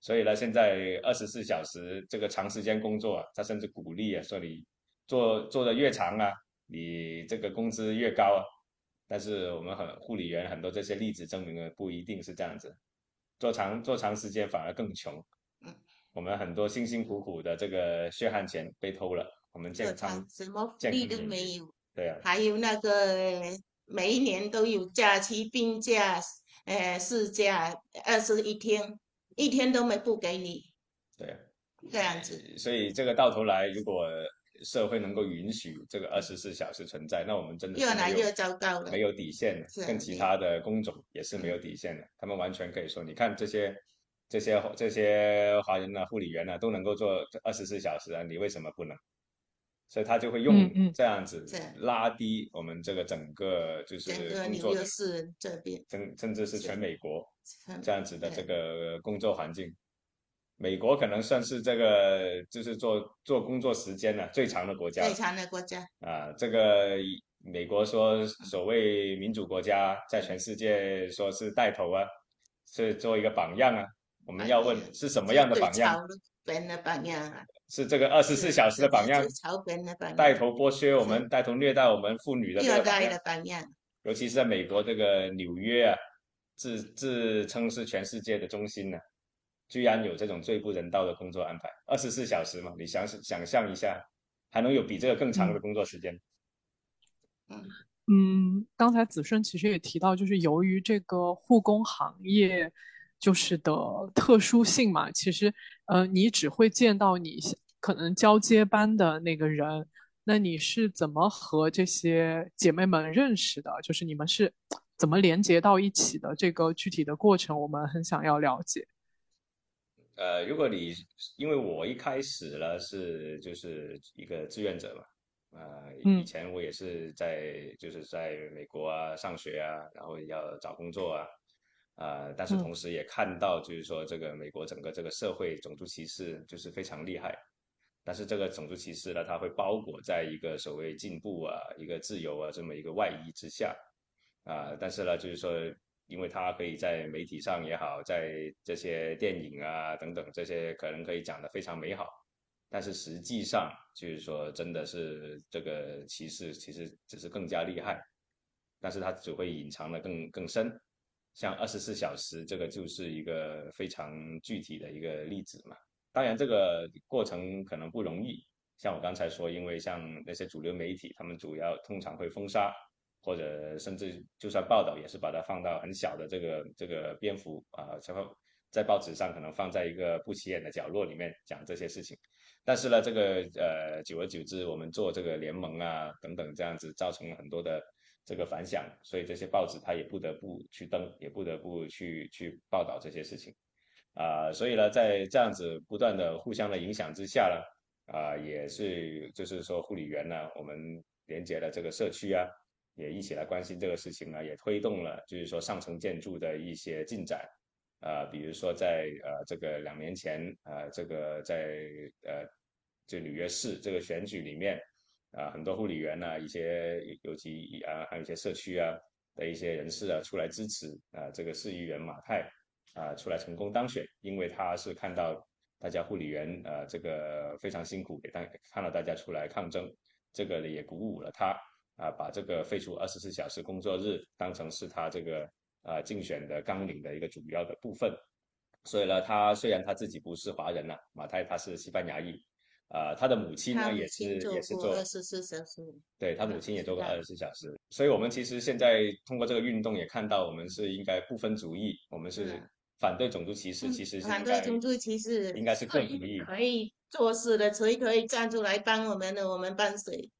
所以呢现在二十四小时这个长时间工作，他甚至鼓励啊说你做做的越长啊，你这个工资越高啊，但是我们很护理员很多这些例子证明了不一定是这样子。做长做长时间反而更穷，嗯，我们很多辛辛苦苦的这个血汗钱被偷了，我们健康什么福利都没有，对啊，还有那个每一年都有假期病假，呃，事假二十一天，一天都没不给你，对啊，这样子，所以这个到头来如果。社会能够允许这个二十四小时存在，那我们真的越来越糟糕了，没有底线的，跟其他的工种也是没有底线的。他们完全可以说，你看这些这些这些华人啊、护理员啊都能够做二十四小时啊，你为什么不能？所以他就会用这样子拉低我们这个整个就是工作市这边，甚甚至是全美国这样子的这个工作环境。美国可能算是这个，就是做做工作时间呢最长的国家。最长的国家啊，这个美国说所谓民主国家，在全世界说是带头啊，是做一个榜样啊。我们要问是什么样的榜样？的榜样啊。是这个二十四小时的榜样。带头剥削我们，带头虐待我们妇女的虐待的榜样。尤其是在美国这个纽约啊，自自称是全世界的中心呢。居然有这种最不人道的工作安排，二十四小时嘛？你想想象一下，还能有比这个更长的工作时间？嗯，刚才子顺其实也提到，就是由于这个护工行业就是的特殊性嘛，其实呃，你只会见到你可能交接班的那个人，那你是怎么和这些姐妹们认识的？就是你们是怎么连接到一起的？这个具体的过程，我们很想要了解。呃，如果你因为我一开始呢是就是一个志愿者嘛，呃，以前我也是在就是在美国啊上学啊，然后要找工作啊，啊，但是同时也看到就是说这个美国整个这个社会种族歧视就是非常厉害，但是这个种族歧视呢，它会包裹在一个所谓进步啊、一个自由啊这么一个外衣之下，啊，但是呢就是说。因为它可以在媒体上也好，在这些电影啊等等这些可能可以讲的非常美好，但是实际上就是说真的是这个歧视其实只是更加厉害，但是它只会隐藏的更更深。像二十四小时这个就是一个非常具体的一个例子嘛。当然这个过程可能不容易，像我刚才说，因为像那些主流媒体，他们主要通常会封杀。或者甚至就算报道，也是把它放到很小的这个这个篇幅啊，然后在报纸上可能放在一个不起眼的角落里面讲这些事情。但是呢，这个呃，久而久之，我们做这个联盟啊等等这样子，造成了很多的这个反响，所以这些报纸它也不得不去登，也不得不去去报道这些事情啊。所以呢，在这样子不断的互相的影响之下呢，啊，也是就是说护理员呢，我们连接了这个社区啊。也一起来关心这个事情呢，也推动了，就是说上层建筑的一些进展，啊，比如说在呃这个两年前，呃这个在呃就纽约市这个选举里面，啊很多护理员呢，一些尤其啊还有一些社区啊，的一些人士啊出来支持啊，这个市议员马泰啊出来成功当选，因为他是看到大家护理员呃这个非常辛苦，给大看到大家出来抗争，这个也鼓舞了他啊，把这个废除二十四小时工作日当成是他这个啊竞选的纲领的一个主要的部分。所以呢，他虽然他自己不是华人呐，马泰他是西班牙裔。啊，他的母亲呢也是也是做二十四小时，对他母亲也做过二十四小时，所以我们其实现在通过这个运动也看到，我们是应该不分族义，我们是反对种族歧视，其实反对种族歧视应该是更主义，可以做事的谁可以站出来帮我们的，我们帮谁。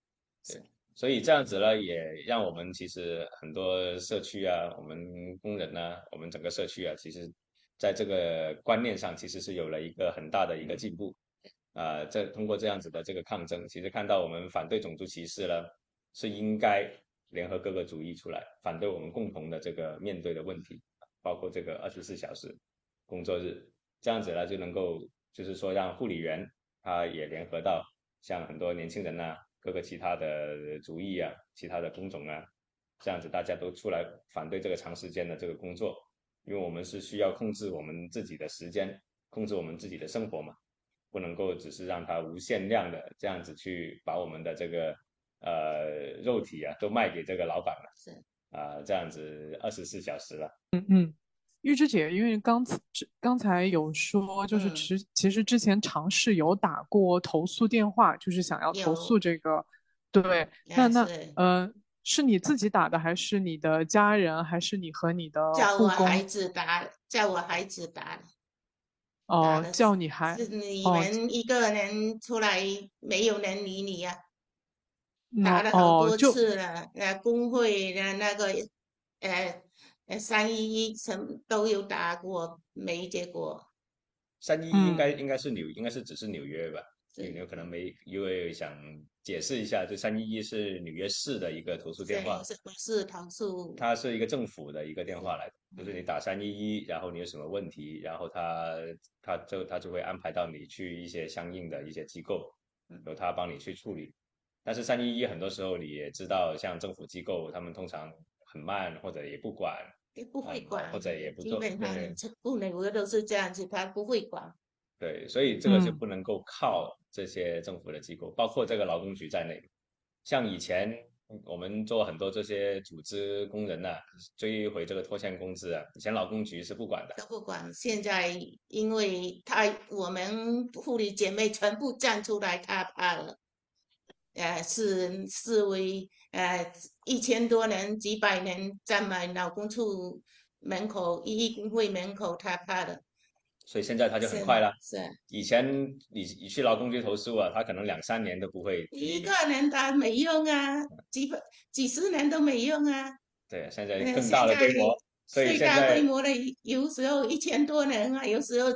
对，所以这样子呢，也让我们其实很多社区啊，我们工人呢，我们整个社区啊，其实在这个观念上其实是有了一个很大的一个进步。啊，这通过这样子的这个抗争，其实看到我们反对种族歧视呢，是应该联合各个主义出来，反对我们共同的这个面对的问题，包括这个二十四小时工作日，这样子呢就能够就是说让护理员他也联合到像很多年轻人呐，各个其他的主义啊，其他的工种啊，这样子大家都出来反对这个长时间的这个工作，因为我们是需要控制我们自己的时间，控制我们自己的生活嘛。不能够只是让它无限量的这样子去把我们的这个呃肉体啊都卖给这个老板了，是。啊这样子二十四小时了。嗯嗯，玉芝姐，因为刚才刚才有说，就是其其实之前尝试有打过投诉电话，就是想要投诉这个，对，那那呃是你自己打的，还是你的家人，还是你和你的叫我孩子打，叫我孩子打。哦，叫你还是你们一个人出来，没有人理你呀？打了好多次了，呃，工会的那个，呃，呃，三一一什么都有打过，没结果。三一一应该应该是纽，应该是只是纽约吧？纽约可能没，因为想解释一下，就三一一是纽约市的一个投诉电话，是是投诉，它是一个政府的一个电话来的，就是你打三一一，然后你有什么问题，然后他他就他就会安排到你去一些相应的一些机构，由他帮你去处理。但是三一一很多时候你也知道，像政府机构，他们通常很慢或者也不管，也不会管，或者也不做，基本上不能，我都是这样子，他不会管。对，所以这个就不能够靠这些政府的机构，包括这个劳工局在内。像以前我们做很多这些组织工人呐，追回这个拖欠工资啊，以前劳工局是不管的，都不管。现在因为他我们护理姐妹全部站出来，他怕了，呃，是示威呃一千多人、几百人站满劳工处门口、一一工会门口，他怕了。所以现在他就很快了。是。以前你你去劳工局投诉啊，他可能两三年都不会。一个人他没用啊，几百几十年都没用啊。对，现在更大的规模，所以最大规模的有时候一千多人啊，有时候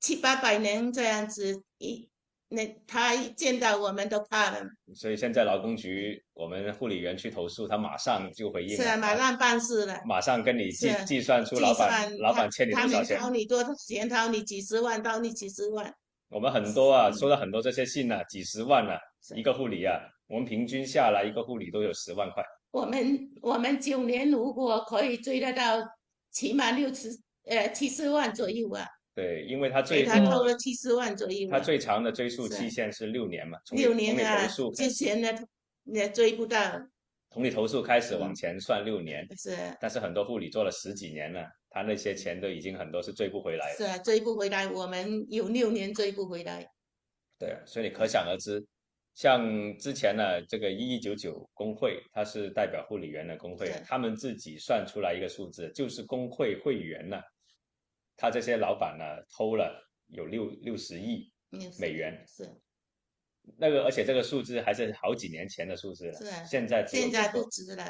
七八百人这样子一。那他一见到我们都怕了，所以现在劳工局我们护理员去投诉，他马上就回应，是啊，马上办事了，马上跟你计计算出老板老板欠你多少钱，掏你多少钱，掏你几十万，掏你几十万。我们很多啊，收到很多这些信呢，几十万呢，一个护理啊，我们平均下来一个护理都有十万块。我们我们九年如果可以追得到，起码六十呃七十万左右啊。对，因为他最他投了七十万左右，他最长的追诉期限是六年嘛，六年啊，之前呢也追不到。从你投诉开始往前算六年，是。但是很多护理做了十几年了，他那些钱都已经很多是追不回来。是啊，追不回来，我们有六年追不回来。对，所以你可想而知，像之前呢，这个一一九九工会，它是代表护理员的工会，他们自己算出来一个数字，就是工会会员呢。他这些老板呢，偷了有六六十亿美元，是那个，而且这个数字还是好几年前的数字了，是现在现在不值了。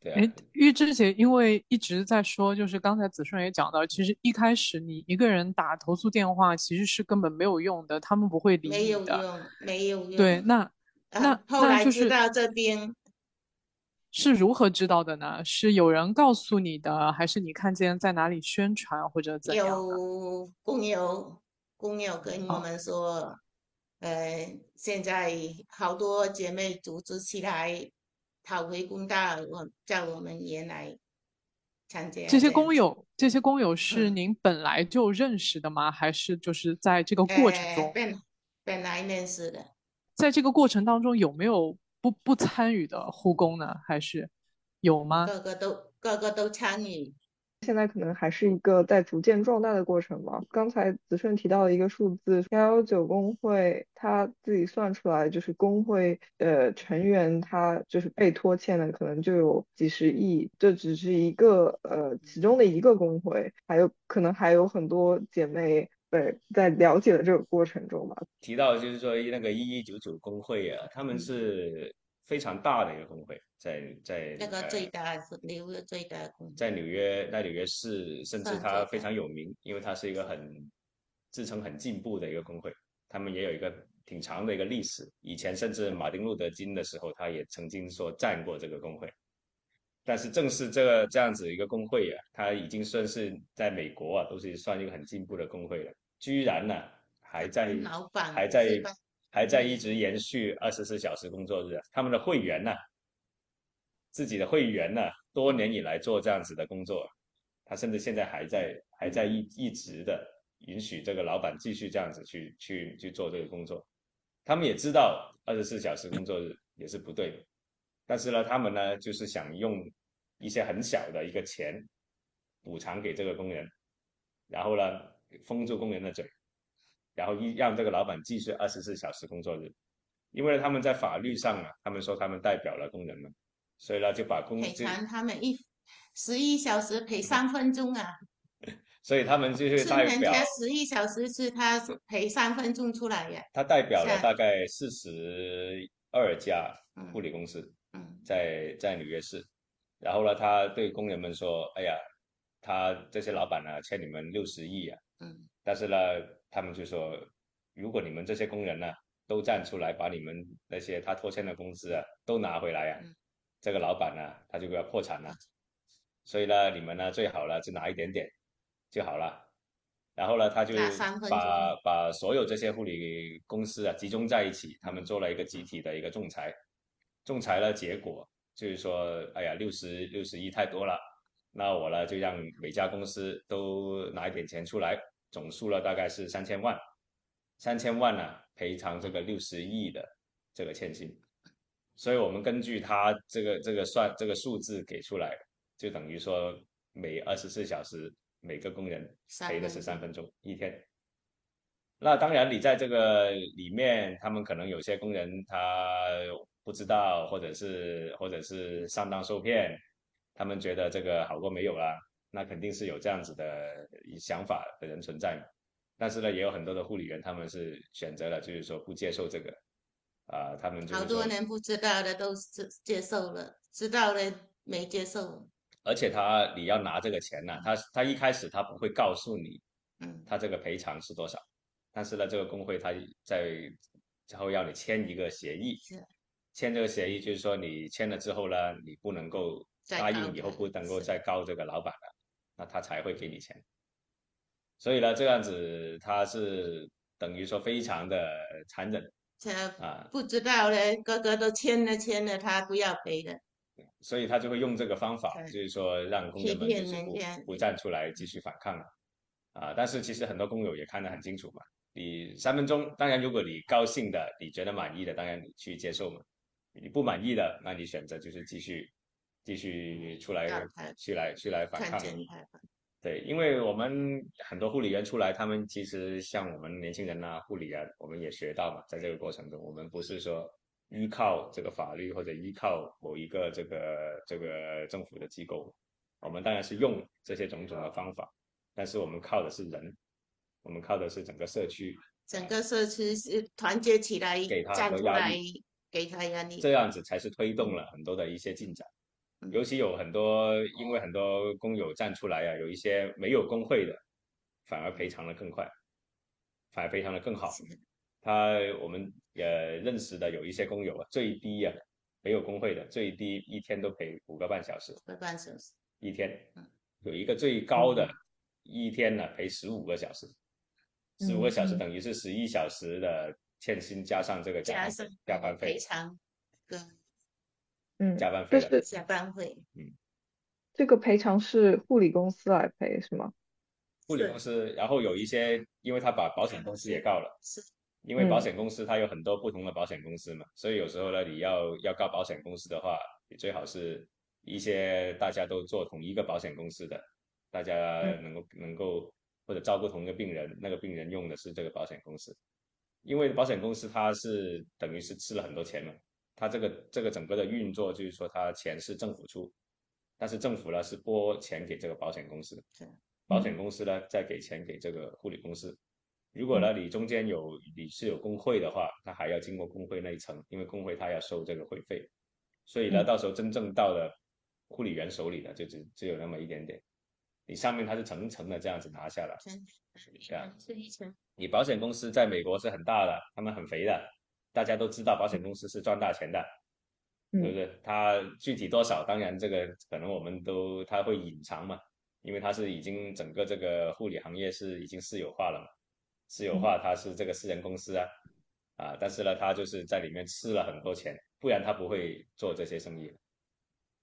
对，哎，玉芝姐，因为一直在说，就是刚才子顺也讲到，其实一开始你一个人打投诉电话，其实是根本没有用的，他们不会理你的，没有用，没有用。对，那那后来知道这边。是如何知道的呢？是有人告诉你的，还是你看见在哪里宣传或者怎样？有工友，工友跟我们说，呃，现在好多姐妹组织起来，讨回公道，我叫我们原来参加。这些工友，这些工友是您本来就认识的吗？还是就是在这个过程中？本本来认识的。在这个过程当中，有没有不不参与的护工呢？还是有吗？个个都个个都参与。现在可能还是一个在逐渐壮大的过程吧。刚才子顺提到的一个数字，幺幺九工会他自己算出来，就是工会呃成员他就是被拖欠的，可能就有几十亿。这只是一个呃其中的一个工会，还有可能还有很多姐妹对在了解的这个过程中嘛。提到就是说那个一一九九工会啊，他们是。非常大的一个工会，在在那个最大是纽约最大工会，在纽约在纽约市，甚至它非常有名，因为它是一个很自称很进步的一个工会。他们也有一个挺长的一个历史，以前甚至马丁路德金的时候，他也曾经说站过这个工会。但是正是这个这样子一个工会啊，它已经算是在美国啊，都是算一个很进步的工会了，居然呢还在还在。还在一直延续二十四小时工作日，他们的会员呢，自己的会员呢，多年以来做这样子的工作，他甚至现在还在还在一一直的允许这个老板继续这样子去去去做这个工作。他们也知道二十四小时工作日也是不对的，但是呢，他们呢就是想用一些很小的一个钱补偿给这个工人，然后呢封住工人的嘴。然后一让这个老板继续二十四小时工作日，因为他们在法律上啊，他们说他们代表了工人们，所以呢就把工赔偿他们一十一小时赔三分钟啊，所以他们就是代表十一小时是他赔三分钟出来呀。他代表了大概四十二家护理公司，在在纽约市，然后呢他对工人们说：“哎呀，他这些老板呢欠你们六十亿啊，嗯，但是呢。”他们就说，如果你们这些工人呢都站出来，把你们那些他拖欠的工资啊都拿回来呀，这个老板呢他就要破产了。所以呢，你们呢最好呢就拿一点点就好了。然后呢，他就把把所有这些护理公司啊集中在一起，他们做了一个集体的一个仲裁。仲裁的结果就是说，哎呀，六十六十亿太多了，那我呢就让每家公司都拿一点钱出来。总数了大概是三千万，三千万呢赔偿这个六十亿的这个欠薪，所以我们根据他这个这个算这个数字给出来，就等于说每二十四小时每个工人赔的是三分钟一天。那当然你在这个里面，他们可能有些工人他不知道，或者是或者是上当受骗，他们觉得这个好过没有啦。那肯定是有这样子的想法的人存在嘛，但是呢，也有很多的护理员，他们是选择了，就是说不接受这个，啊，他们好多人不知道的都是接受了，知道的没接受。而且他你要拿这个钱呢，他他一开始他不会告诉你，嗯，他这个赔偿是多少，但是呢，这个工会他在之后要你签一个协议，签这个协议就是说你签了之后呢，你不能够答应以后不能够再告这个老板了。那他才会给你钱，所以呢，这样子他是等于说非常的残忍啊，不知道嘞，哥哥都签了签了，他不要赔的，所以他就会用这个方法，就是说让工人们就是不不站出来继续反抗了啊。但是其实很多工友也看得很清楚嘛，你三分钟，当然如果你高兴的，你觉得满意的，当然你去接受嘛，你不满意的，那你选择就是继续。继续出来，去来去来反抗。对，因为我们很多护理员出来，他们其实像我们年轻人啊，护理啊，我们也学到嘛，在这个过程中，我们不是说依靠这个法律或者依靠某一个这个这个政府的机构，我们当然是用这些种种的方法，但是我们靠的是人，我们靠的是整个社区，整个社区是团结起来，给他站出来，给他压力，这样子才是推动了很多的一些进展。尤其有很多，因为很多工友站出来啊，有一些没有工会的，反而赔偿的更快，反而赔偿的更好。他我们也认识的有一些工友啊，最低啊，没有工会的最低一天都赔五个半小时。五个半小时。一天，有一个最高的，一天呢赔十五个小时，十五个小时等于是十一小时的欠薪加上这个加加班费。赔偿。嗯，加班费是加班费，嗯，这个赔偿是护理公司来赔是吗？护理公司，然后有一些，因为他把保险公司也告了，是，因为保险公司它有很多不同的保险公司嘛，所以有时候呢，你要要告保险公司的话，你最好是一些大家都做同一个保险公司的，大家能够能够或者照顾同一个病人，那个病人用的是这个保险公司，因为保险公司它是等于是吃了很多钱嘛，它这个这个整个的运作就是说它钱是政府出，但是政府呢是拨钱给这个保险公司。保险公司呢，再给钱给这个护理公司。如果呢，你中间有你是有工会的话，那还要经过工会那一层，因为工会他要收这个会费。所以呢，到时候真正到了护理员手里呢就只只有那么一点点。你上面它是层层的这样子拿下来，对啊，是一层。你保险公司在美国是很大的，他们很肥的，大家都知道保险公司是赚大钱的，对不对？它具体多少，当然这个可能我们都它会隐藏嘛。因为它是已经整个这个护理行业是已经私有化了嘛，私有化它是这个私人公司啊，啊，但是呢，它就是在里面吃了很多钱，不然它不会做这些生意，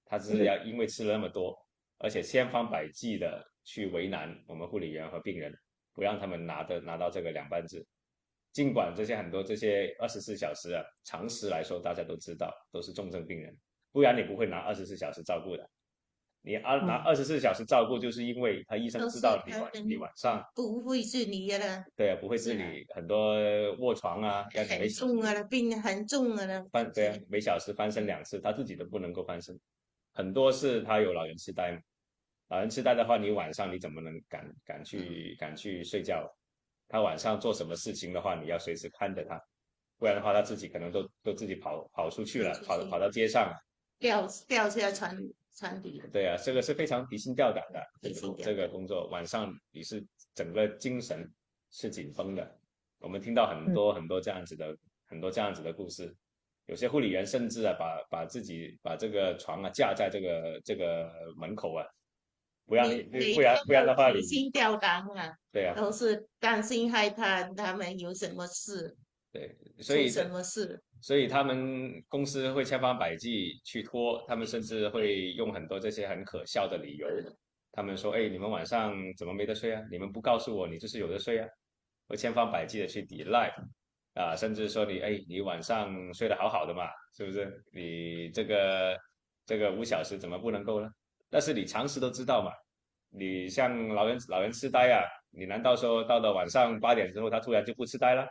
它只是要因为吃了那么多，而且千方百计的去为难我们护理员和病人，不让他们拿的拿到这个两班制，尽管这些很多这些二十四小时啊，常识来说大家都知道都是重症病人，不然你不会拿二十四小时照顾的。你二拿二十四小时照顾，就是因为他医生知道你晚你晚上不会自理了。对啊，不会自理，很多卧床啊，要很重啊，病很重啊，翻对啊，每小时翻身两次，他自己都不能够翻身。很多是他有老人痴呆，老人痴呆的话，你晚上你怎么能敢敢去敢去睡觉？他晚上做什么事情的话，你要随时看着他，不然的话，他自己可能都都自己跑跑出去了，跑跑到街上，掉掉下床。对啊，这个是非常提心吊胆的，这个工作晚上你是整个精神是紧绷的。我们听到很多很多这样子的很多这样子的故事，有些护理员甚至啊把把自己把这个床啊架在这个这个门口啊，不让你不然不然的话你提心吊胆啊，对啊，都是担心害怕他们有什么事，对，所以什么事。所以他们公司会千方百计去拖，他们甚至会用很多这些很可笑的理由。他们说：“哎，你们晚上怎么没得睡啊？你们不告诉我，你就是有的睡啊！”会千方百计的去抵赖，啊，甚至说你：“哎，你晚上睡得好好的嘛，是不是？你这个这个五小时怎么不能够呢？”但是你常识都知道嘛，你像老人老人痴呆啊，你难道说到了晚上八点之后，他突然就不痴呆了？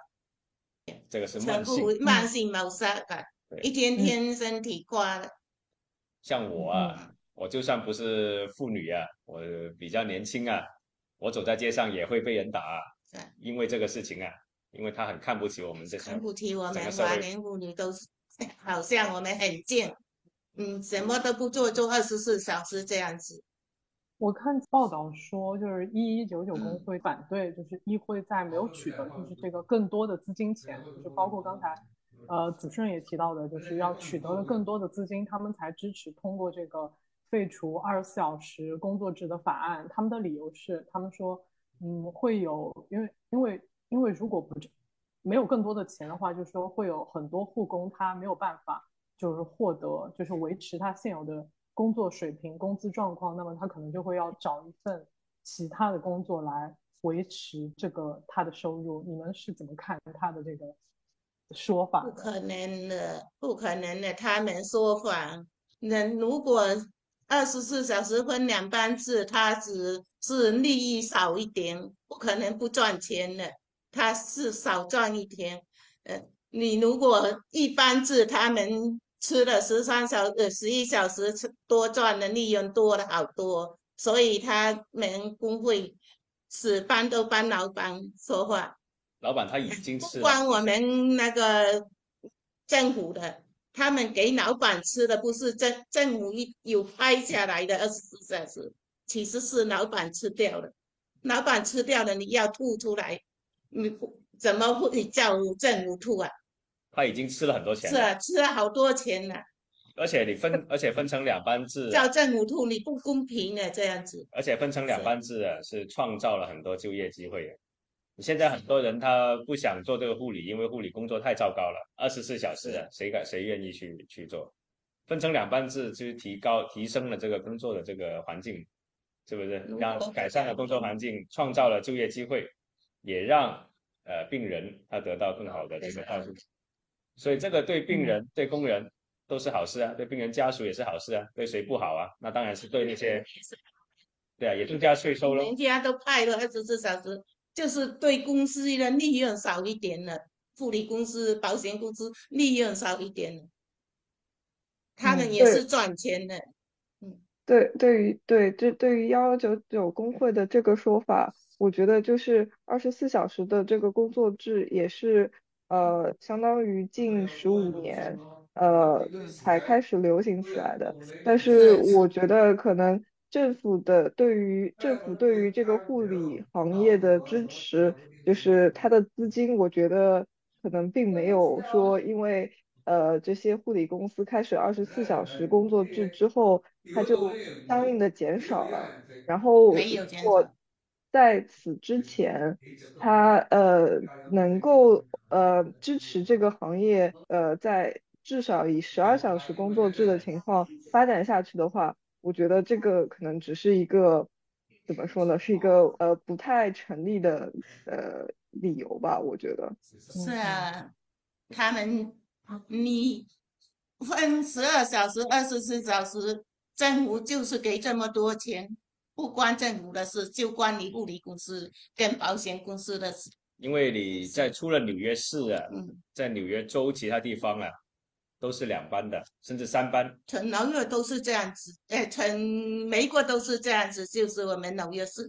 这个是慢性慢性谋杀的，一天天身体挂了。像我啊，我就算不是妇女啊，我比较年轻啊，我走在街上也会被人打，因为这个事情啊，因为他很看不起我们这些，看不起我们华人妇女都是，好像我们很贱，嗯，什么都不做，做二十四小时这样子。我看报道说，就是一一九九工会反对，就是议会在没有取得就是这个更多的资金前，就是包括刚才，呃，子顺也提到的，就是要取得了更多的资金，他们才支持通过这个废除二十四小时工作制的法案。他们的理由是，他们说，嗯，会有，因为因为因为如果不没有更多的钱的话，就是说会有很多护工他没有办法，就是获得，就是维持他现有的。工作水平、工资状况，那么他可能就会要找一份其他的工作来维持这个他的收入。你们是怎么看他的这个说法？不可能的，不可能的，他们说谎。那如果二十四小时分两班制，他只是利益少一点，不可能不赚钱的。他是少赚一天。呃，你如果一班制，他们。吃了十三小呃十一小时，吃多赚的利润多了好多，所以他们工会是帮都帮老板说话。老板他已经吃，不光我们那个政府的，他们给老板吃的不是政政府有拍下来的二十四小时，其实是老板吃掉了。老板吃掉了，你要吐出来，你怎么会叫政府吐啊？他已经吃了很多钱了，是啊，吃了好多钱了。而且你分，而且分成两班制，叫政府兔，你不公平的这样子。而且分成两班制啊，是创造了很多就业机会。你现在很多人他不想做这个护理，因为护理工作太糟糕了，二十四小时，谁敢谁愿意去去做？分成两班制，就是提高提升了这个工作的这个环境，是不是？让改善了工作环境，创造了就业机会，也让呃病人他得到更好的这个照顾。所以这个对病人、对工人都是好事啊，对病人家属也是好事啊，对谁不好啊？那当然是对那些，对啊，也增加税收了。人家都派了二十四小时，就是对公司的利润少一点了，护理公司、保险公司利润少一点了，他们也是赚钱的。嗯，对，对于对这对于幺幺九九工会的这个说法，我觉得就是二十四小时的这个工作制也是。呃，相当于近十五年，呃，才开始流行起来的。但是我觉得，可能政府的对于政府对于这个护理行业的支持，就是它的资金，我觉得可能并没有说，因为呃这些护理公司开始二十四小时工作制之后，它就相应的减少了。然后我。在此之前，他呃能够呃支持这个行业呃在至少以十二小时工作制的情况发展下去的话，我觉得这个可能只是一个怎么说呢，是一个呃不太成立的呃理由吧，我觉得。是啊，他们你分十二小时、二十四小时，政府就是给这么多钱。不关政府的事，就关你物理公司跟保险公司的事。因为你在除了纽约市啊，在纽约州其他地方啊，都是两班的，甚至三班。全纽约都是这样子，哎，全美国都是这样子，就是我们纽约市。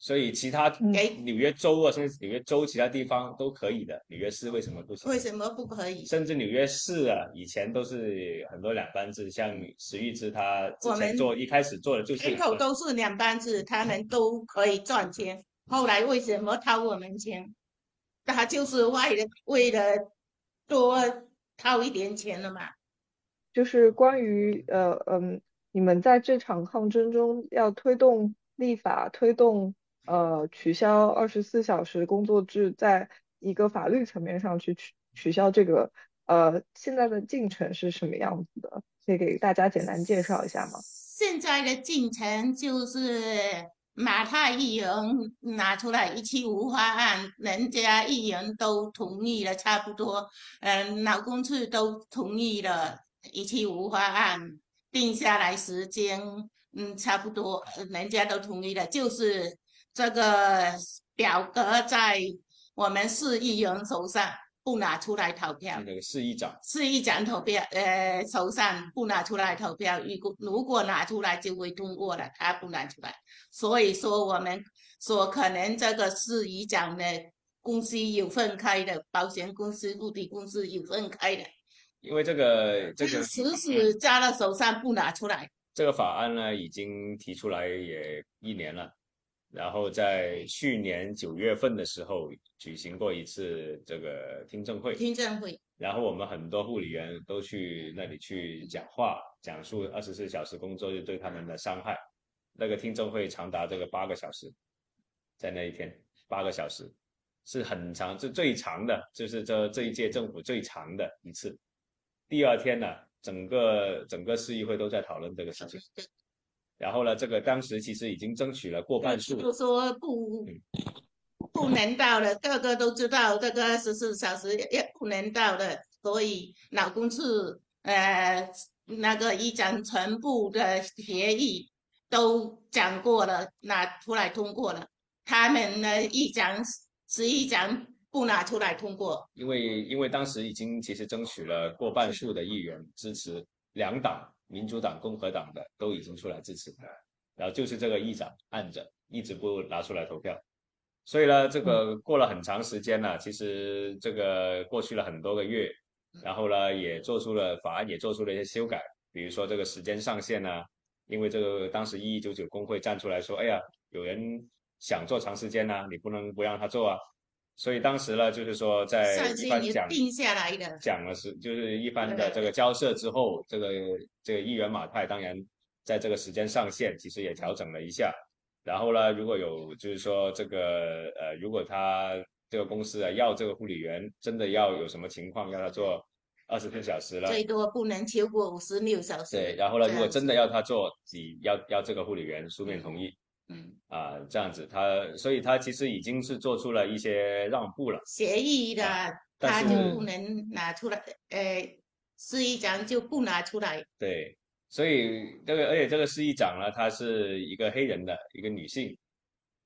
所以其他给纽约州啊，甚至纽约州其他地方都可以的，纽约市为什么不行？为什么不可以？甚至纽约市啊，以前都是很多两班制，像史玉芝他之前做一开始做的就是。口都是两班制，他们都可以赚钱。后来为什么掏我们钱？他就是为了为了多掏一点钱了嘛。就是关于呃嗯，你们在这场抗争中要推动立法，推动。呃，取消二十四小时工作制，在一个法律层面上去取取消这个，呃，现在的进程是什么样子的？可以给大家简单介绍一下吗？现在的进程就是马太议员拿出来一期五花案，人家议员都同意了，差不多，嗯，劳工处都同意了，一期五花案定下来时间，嗯，差不多，人家都同意了，就是。这个表格在我们市议员手上，不拿出来投票。那个市议长，市议长投票，呃，手上不拿出来投票。如果如果拿出来就会通过了，他不拿出来，所以说我们说可能这个市议长的公司有分开的，保险公司、物理公司有分开的。因为这个这个死死加到手上不拿出来。这个法案呢，已经提出来也一年了。然后在去年九月份的时候举行过一次这个听证会，听证会。然后我们很多护理员都去那里去讲话，讲述二十四小时工作日对他们的伤害。那个听证会长达这个八个小时，在那一天八个小时是很长，是最长的，就是这这一届政府最长的一次。第二天呢，整个整个市议会都在讨论这个事情。然后呢，这个当时其实已经争取了过半数，就说不不能到了，个个都知道这个二十四小时也不能到的，所以老公是呃那个议长全部的协议都讲过了，拿出来通过了，他们呢一张十一张不拿出来通过，因为因为当时已经其实争取了过半数的议员支持两党。民主党、共和党的都已经出来支持，然后就是这个议长按着一直不拿出来投票，所以呢，这个过了很长时间了，其实这个过去了很多个月，然后呢，也做出了法案，也做出了一些修改，比如说这个时间上限呢，因为这个当时一一九九工会站出来说，哎呀，有人想做长时间呢，你不能不让他做啊。所以当时呢，就是说在一番讲讲了是，就是一番的这个交涉之后，这个这个议员马太当然在这个时间上限其实也调整了一下。然后呢，如果有就是说这个呃，如果他这个公司啊要这个护理员真的要有什么情况要他做二十四小时了，最多不能超过五十六小时。对，然后呢，如果真的要他做，你要要这个护理员书面同意。嗯啊，这样子，他所以他其实已经是做出了一些让步了。协议的，他就不能拿出来，呃，市议长就不拿出来。对，所以这个而且这个市议长呢，她是一个黑人的一个女性，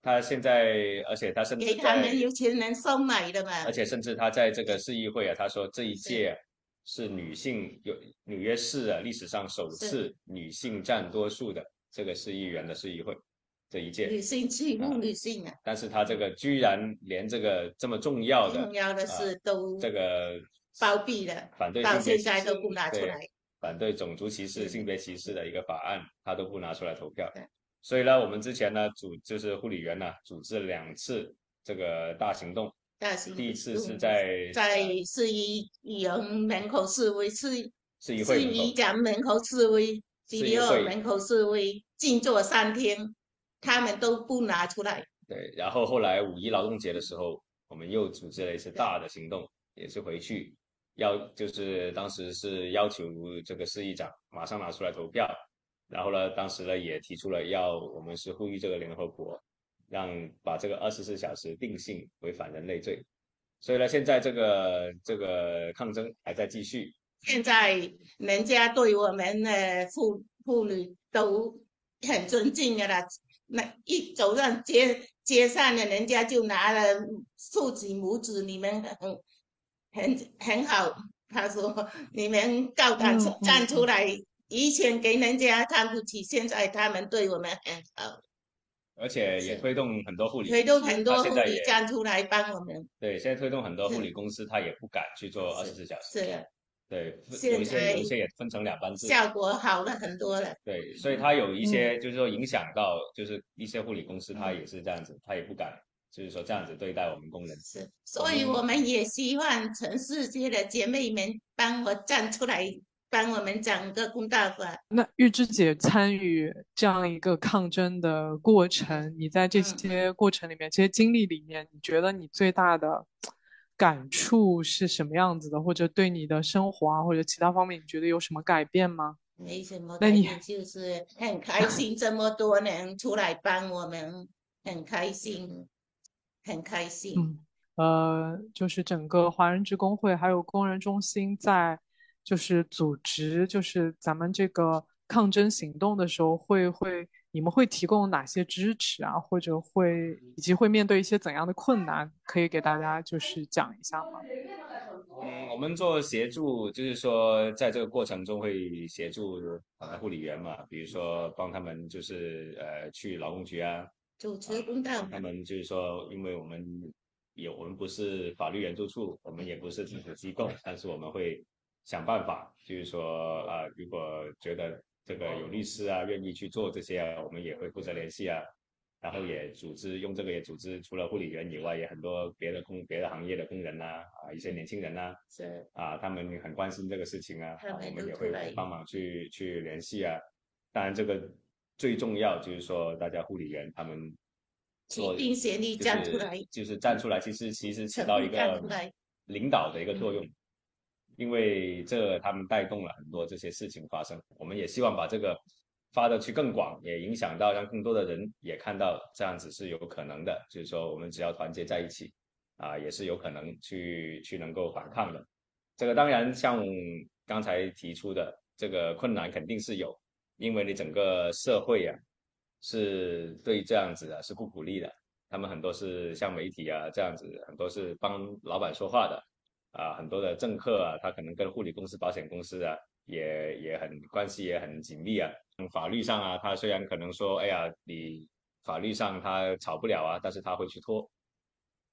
她现在而且她甚至给他们有钱人收买的嘛。而且甚至她在这个市议会啊，她说这一届是女性有纽约市啊历史上首次女性占多数的这个市议员的市议会。这一届女性欺负女性啊！但是他这个居然连这个这么重要的重要的事都这个包庇了，反对到现在都不拿出来，反对种族歧视、性别歧视的一个法案，他都不拿出来投票。所以呢，我们之前呢组就是护理员呢组织两次这个大行动，大行动第一次是在在市议员门口示威，市市议会市议长门口示威，第二门口示威，静坐三天。他们都不拿出来。对，然后后来五一劳动节的时候，我们又组织了一次大的行动，也是回去要，就是当时是要求这个市议长马上拿出来投票。然后呢，当时呢也提出了要，我们是呼吁这个联合国让把这个二十四小时定性为反人类罪。所以呢，现在这个这个抗争还在继续。现在人家对我们的妇妇女都很尊敬的了。那一走上街街上的人家就拿了竖起拇指，你们很很很好。他说你们高胆站出来，以前给人家看不起，现在他们对我们很好，而且也推动很多护理，推动很多护理站出来帮我们。对，现在推动很多护理公司，他也不敢去做二十四小时。是。对，有一些有一些也分成两班制，效果好了很多了。对，所以它有一些就是说影响到，就是一些护理公司，它也是这样子，他也不敢，就是说这样子对待我们工人。是，所以我们也希望全世界的姐妹们帮我站出来，帮我们讲个公道话。那玉芝姐参与这样一个抗争的过程，你在这些过程里面，这些经历里面，你觉得你最大的？感触是什么样子的，或者对你的生活啊，或者其他方面，你觉得有什么改变吗？没什么改变，就是很开心，这么多人出来帮我们，很开心，很开心。嗯，呃，就是整个华人职工会还有工人中心在，就是组织，就是咱们这个抗争行动的时候，会会。你们会提供哪些支持啊？或者会以及会面对一些怎样的困难？可以给大家就是讲一下吗？嗯，我们做协助，就是说在这个过程中会协助呃护理员嘛，比如说帮他们就是呃去劳动局啊，主持公道。他们就是说，因为我们有我们不是法律援助处，我们也不是政府机构，但是我们会想办法，就是说啊，如果觉得。这个有律师啊，愿意去做这些啊，我们也会负责联系啊，然后也组织用这个也组织，除了护理员以外，也很多别的工别的行业的工人呐，啊，一些年轻人呐，是啊，他们很关心这个事情啊，我们也会帮忙去去联系啊。当然，这个最重要就是说，大家护理员他们做，定协力站出来，就是站出来，其实其实起到一个领导的一个作用。因为这他们带动了很多这些事情发生，我们也希望把这个发的去更广，也影响到让更多的人也看到这样子是有可能的，就是说我们只要团结在一起，啊，也是有可能去去能够反抗的。这个当然像刚才提出的这个困难肯定是有，因为你整个社会啊是对这样子的是不鼓励的，他们很多是像媒体啊这样子，很多是帮老板说话的。啊，很多的政客啊，他可能跟护理公司、保险公司啊，也也很关系也很紧密啊。法律上啊，他虽然可能说，哎呀，你法律上他吵不了啊，但是他会去拖，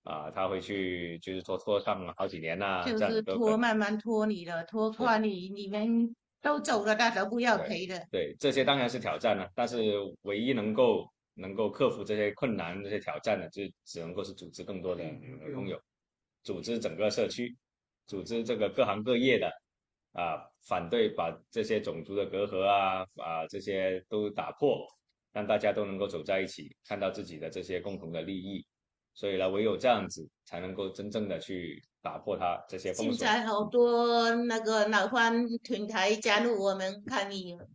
啊，他会去就是拖拖上好几年呐，就是拖慢慢拖你的，拖垮你，你们都走了，大家不要赔的。对，这些当然是挑战了，但是唯一能够能够克服这些困难、这些挑战的，就只能够是组织更多的工友，组织整个社区。组织这个各行各业的啊，反对把这些种族的隔阂啊啊这些都打破，让大家都能够走在一起，看到自己的这些共同的利益。所以呢，唯有这样子才能够真正的去打破它这些封锁。现在好多那个脑患团体加入我们抗议了。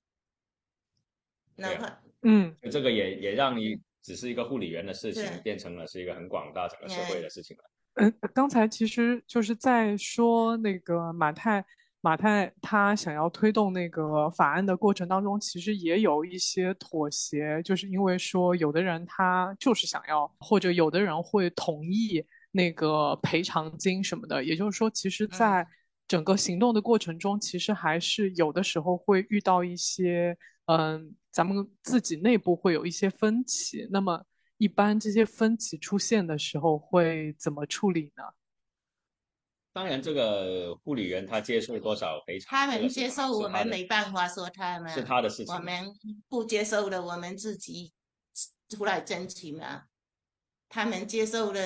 脑患，嗯，这个也也让你只是一个护理员的事情，变成了是一个很广大整个社会的事情了。嗯，刚才其实就是在说那个马太。马太他想要推动那个法案的过程当中，其实也有一些妥协，就是因为说有的人他就是想要，或者有的人会同意那个赔偿金什么的。也就是说，其实，在整个行动的过程中，其实还是有的时候会遇到一些，嗯，咱们自己内部会有一些分歧。那么，一般这些分歧出现的时候会怎么处理呢？当然，这个护理员他接受多少赔偿，他们接受我们没办法说他们是他的事情。我们不接受的，我们自己出来争取嘛。他们接受了，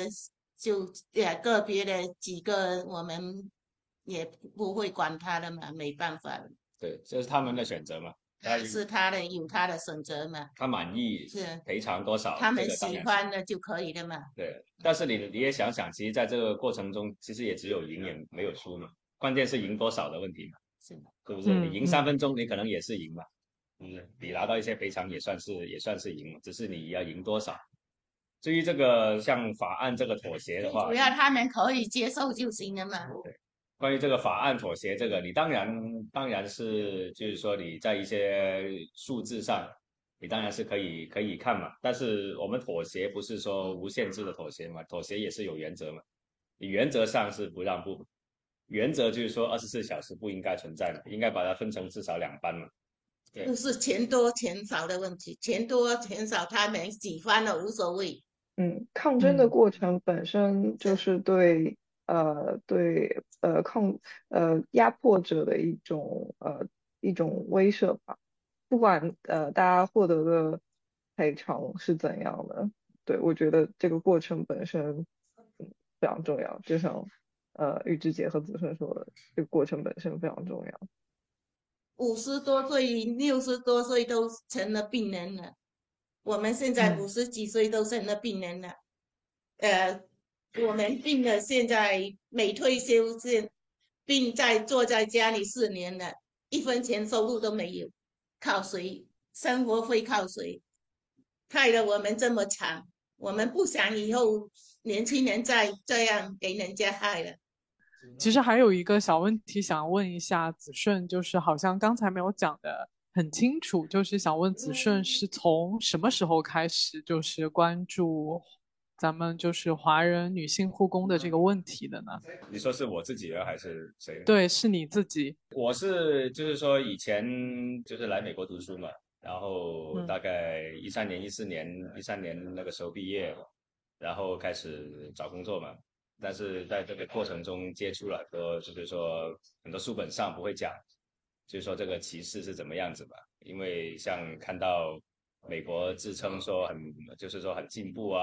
就也个别的几个，我们也不会管他的嘛，没办法。对，这是他们的选择嘛。是他的有他的选择嘛？他满意是赔偿多少？他们喜欢的就可以的嘛？对，但是你你也想想，其实在这个过程中，其实也只有赢也没有输嘛。关键是赢多少的问题嘛？是不是？你赢三分钟，你可能也是赢嘛？嗯，你拿到一些赔偿也算是也算是赢，只是你要赢多少。至于这个像法案这个妥协的话，主要他们可以接受就行了嘛。对。关于这个法案妥协，这个你当然当然是就是说你在一些数字上，你当然是可以可以看嘛。但是我们妥协不是说无限制的妥协嘛，妥协也是有原则嘛。你原则上是不让步，原则就是说二十四小时不应该存在嘛，应该把它分成至少两班嘛。就是钱多钱少的问题，钱多钱少他们喜欢了无所谓。嗯，抗争的过程本身就是对。呃，对，呃，抗，呃，压迫者的一种，呃，一种威慑吧。不管呃，大家获得的赔偿是怎样的，对我觉得这个过程本身非常重要。就像呃，玉芝姐和子顺说的，这个过程本身非常重要。五十多岁、六十多岁都成了病人了，我们现在五十几岁都成了病人了，呃。我们病了，现在每退休是病在坐在家里四年了，一分钱收入都没有，靠谁？生活费靠谁？害得我们这么惨，我们不想以后年轻人再这样给人家害了。其实还有一个小问题想问一下子顺，就是好像刚才没有讲的很清楚，就是想问子顺是从什么时候开始就是关注？咱们就是华人女性护工的这个问题的呢？你说是我自己还是谁？对，是你自己。我是就是说以前就是来美国读书嘛，然后大概一三年、一四年、一三年那个时候毕业，然后开始找工作嘛。但是在这个过程中接触了很多，就是说很多书本上不会讲，就是说这个歧视是怎么样子吧？因为像看到。美国自称说很，就是说很进步啊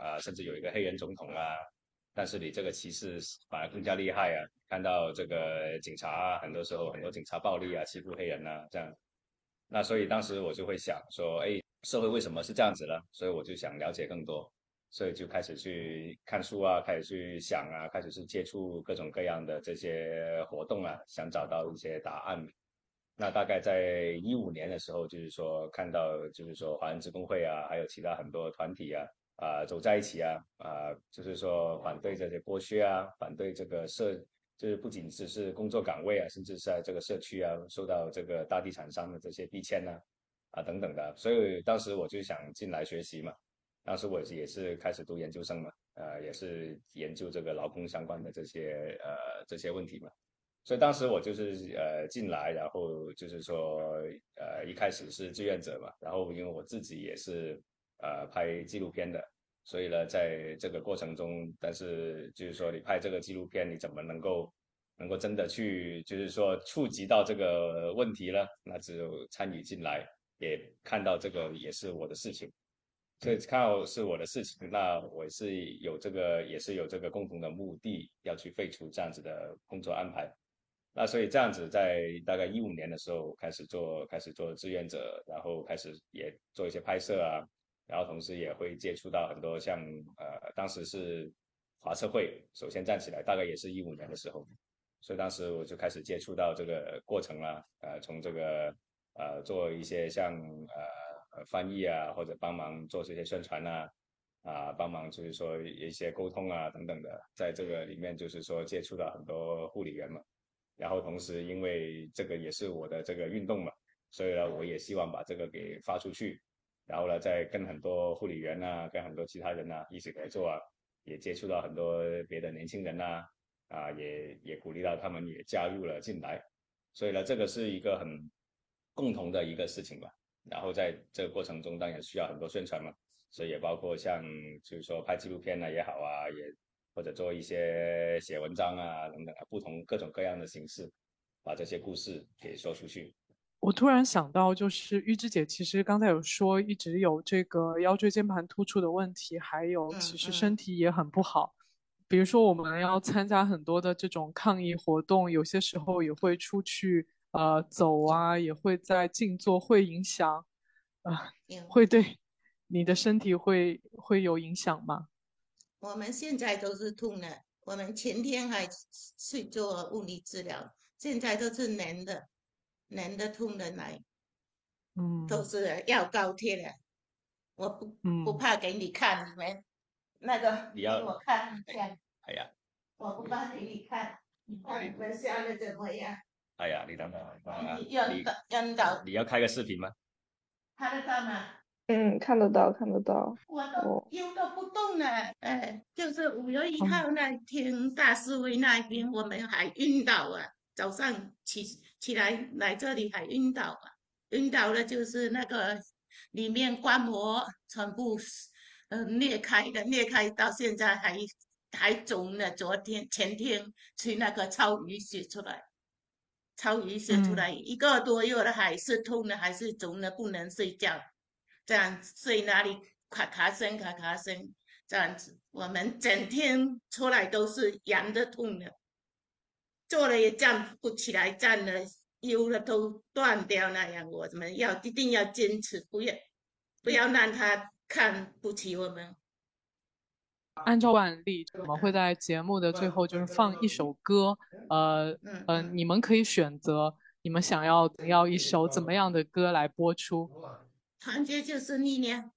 啊，甚至有一个黑人总统啊，但是你这个歧视反而更加厉害啊！看到这个警察，很多时候很多警察暴力啊，欺负黑人啊，这样。那所以当时我就会想说，哎，社会为什么是这样子呢？所以我就想了解更多，所以就开始去看书啊，开始去想啊，开始去接触各种各样的这些活动啊，想找到一些答案。那大概在一五年的时候，就是说看到，就是说华人职工会啊，还有其他很多团体啊，啊走在一起啊，啊就是说反对这些剥削啊，反对这个社，就是不仅只是工作岗位啊，甚至是在这个社区啊，受到这个大地产商的这些逼迁呐，啊等等的，所以当时我就想进来学习嘛，当时我也是开始读研究生嘛，呃也是研究这个劳工相关的这些呃这些问题嘛。所以当时我就是呃进来，然后就是说呃一开始是志愿者嘛，然后因为我自己也是呃拍纪录片的，所以呢在这个过程中，但是就是说你拍这个纪录片，你怎么能够能够真的去就是说触及到这个问题呢？那只有参与进来，也看到这个也是我的事情，所以看到是我的事情，那我是有这个也是有这个共同的目的，要去废除这样子的工作安排。那所以这样子，在大概一五年的时候开始做，开始做志愿者，然后开始也做一些拍摄啊，然后同时也会接触到很多像呃，当时是华社会首先站起来，大概也是一五年的时候，所以当时我就开始接触到这个过程了，呃，从这个呃做一些像呃翻译啊，或者帮忙做这些宣传呐，啊，帮忙就是说一些沟通啊等等的，在这个里面就是说接触到很多护理员嘛，然后同时因为这个也是我的这个运动嘛，所以呢，我也希望把这个给发出去。然后呢，再跟很多护理员呐，跟很多其他人呐一起合作啊，也接触到很多别的年轻人呐，啊，也也鼓励到他们也加入了进来，所以呢，这个是一个很共同的一个事情吧。然后在这个过程中，当然需要很多宣传嘛，所以也包括像就是说拍纪录片呢也好啊，也或者做一些写文章啊等等，不同各种各样的形式，把这些故事给说出去。我突然想到，就是玉芝姐，其实刚才有说一直有这个腰椎间盘突出的问题，还有其实身体也很不好。比如说我们要参加很多的这种抗议活动，有些时候也会出去呃走啊，也会在静坐，会影响啊，会对你的身体会会有影响吗？我们现在都是痛的，我们前天还去做物理治疗，现在都是男的。男的痛的来，嗯，都是要高贴的，我不不怕给你看，你们那个你要我看一下，哎呀，我不怕给你看，你看你们笑的怎么样？哎呀，你等等，你要要到，你要开个视频吗？看得到吗？嗯，看得到，看得到。我都腰都不动了，哎，就是五月一号那天大示威那边，我们还晕倒啊，早上起。起来来这里还晕倒了，晕倒了就是那个里面关膜全部呃裂开的，裂开到现在还还肿呢。昨天前天去那个超淤血出来，超淤血出来一个多月了还是痛的，还是肿的，不能睡觉，这样睡那里咔咔声咔咔声这样子，我们整天出来都是痒的痛的。坐了也站不起来，站了腰了都断掉那样，我们要一定要坚持，不要不要让他看不起我们。按照惯例，我们会在节目的最后就是放一首歌，呃嗯，你们可以选择你们想要要一首怎么样的歌来播出。团结就是力量。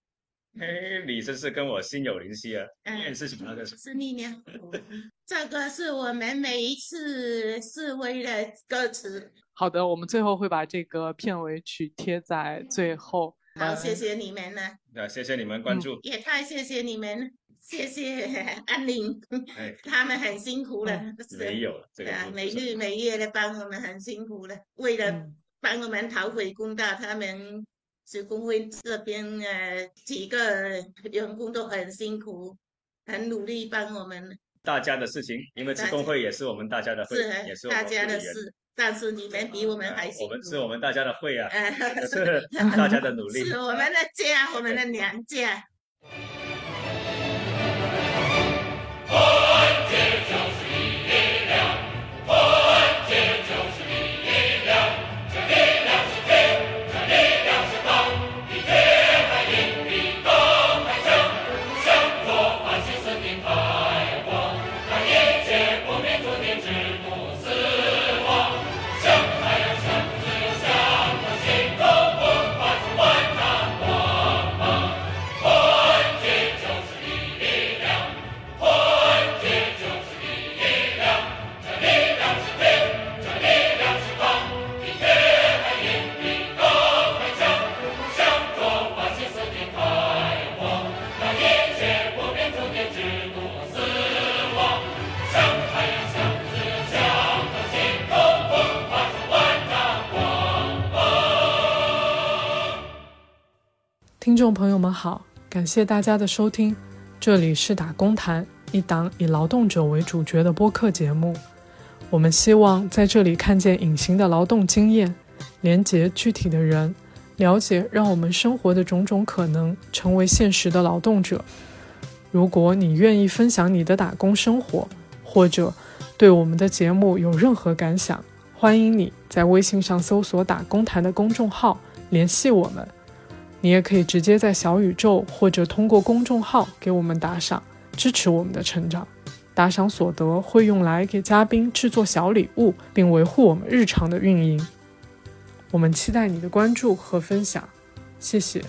哎，你这是跟我心有灵犀啊！嗯，是什么？这是力量。这个是我们每一次示威的歌词。好的，我们最后会把这个片尾曲贴在最后。好，谢谢你们呢。那谢谢你们关注。也太谢谢你们，谢谢 安玲，他们很辛苦了。没有，对啊，每日每夜的帮我们很辛苦了，为了帮我们讨回公道，他们。是工会这边呃几个员工都很辛苦，很努力帮我们。大家的事情，因为职工会也是我们大家的会，也是大家的事。但是你们比我们还辛苦。我们是我们大家的会啊，是大家的努力。是我们的家，我们的娘家。众朋友们好，感谢大家的收听，这里是打工谈，一档以劳动者为主角的播客节目。我们希望在这里看见隐形的劳动经验，连接具体的人，了解让我们生活的种种可能，成为现实的劳动者。如果你愿意分享你的打工生活，或者对我们的节目有任何感想，欢迎你在微信上搜索“打工谈”的公众号联系我们。你也可以直接在小宇宙或者通过公众号给我们打赏，支持我们的成长。打赏所得会用来给嘉宾制作小礼物，并维护我们日常的运营。我们期待你的关注和分享，谢谢。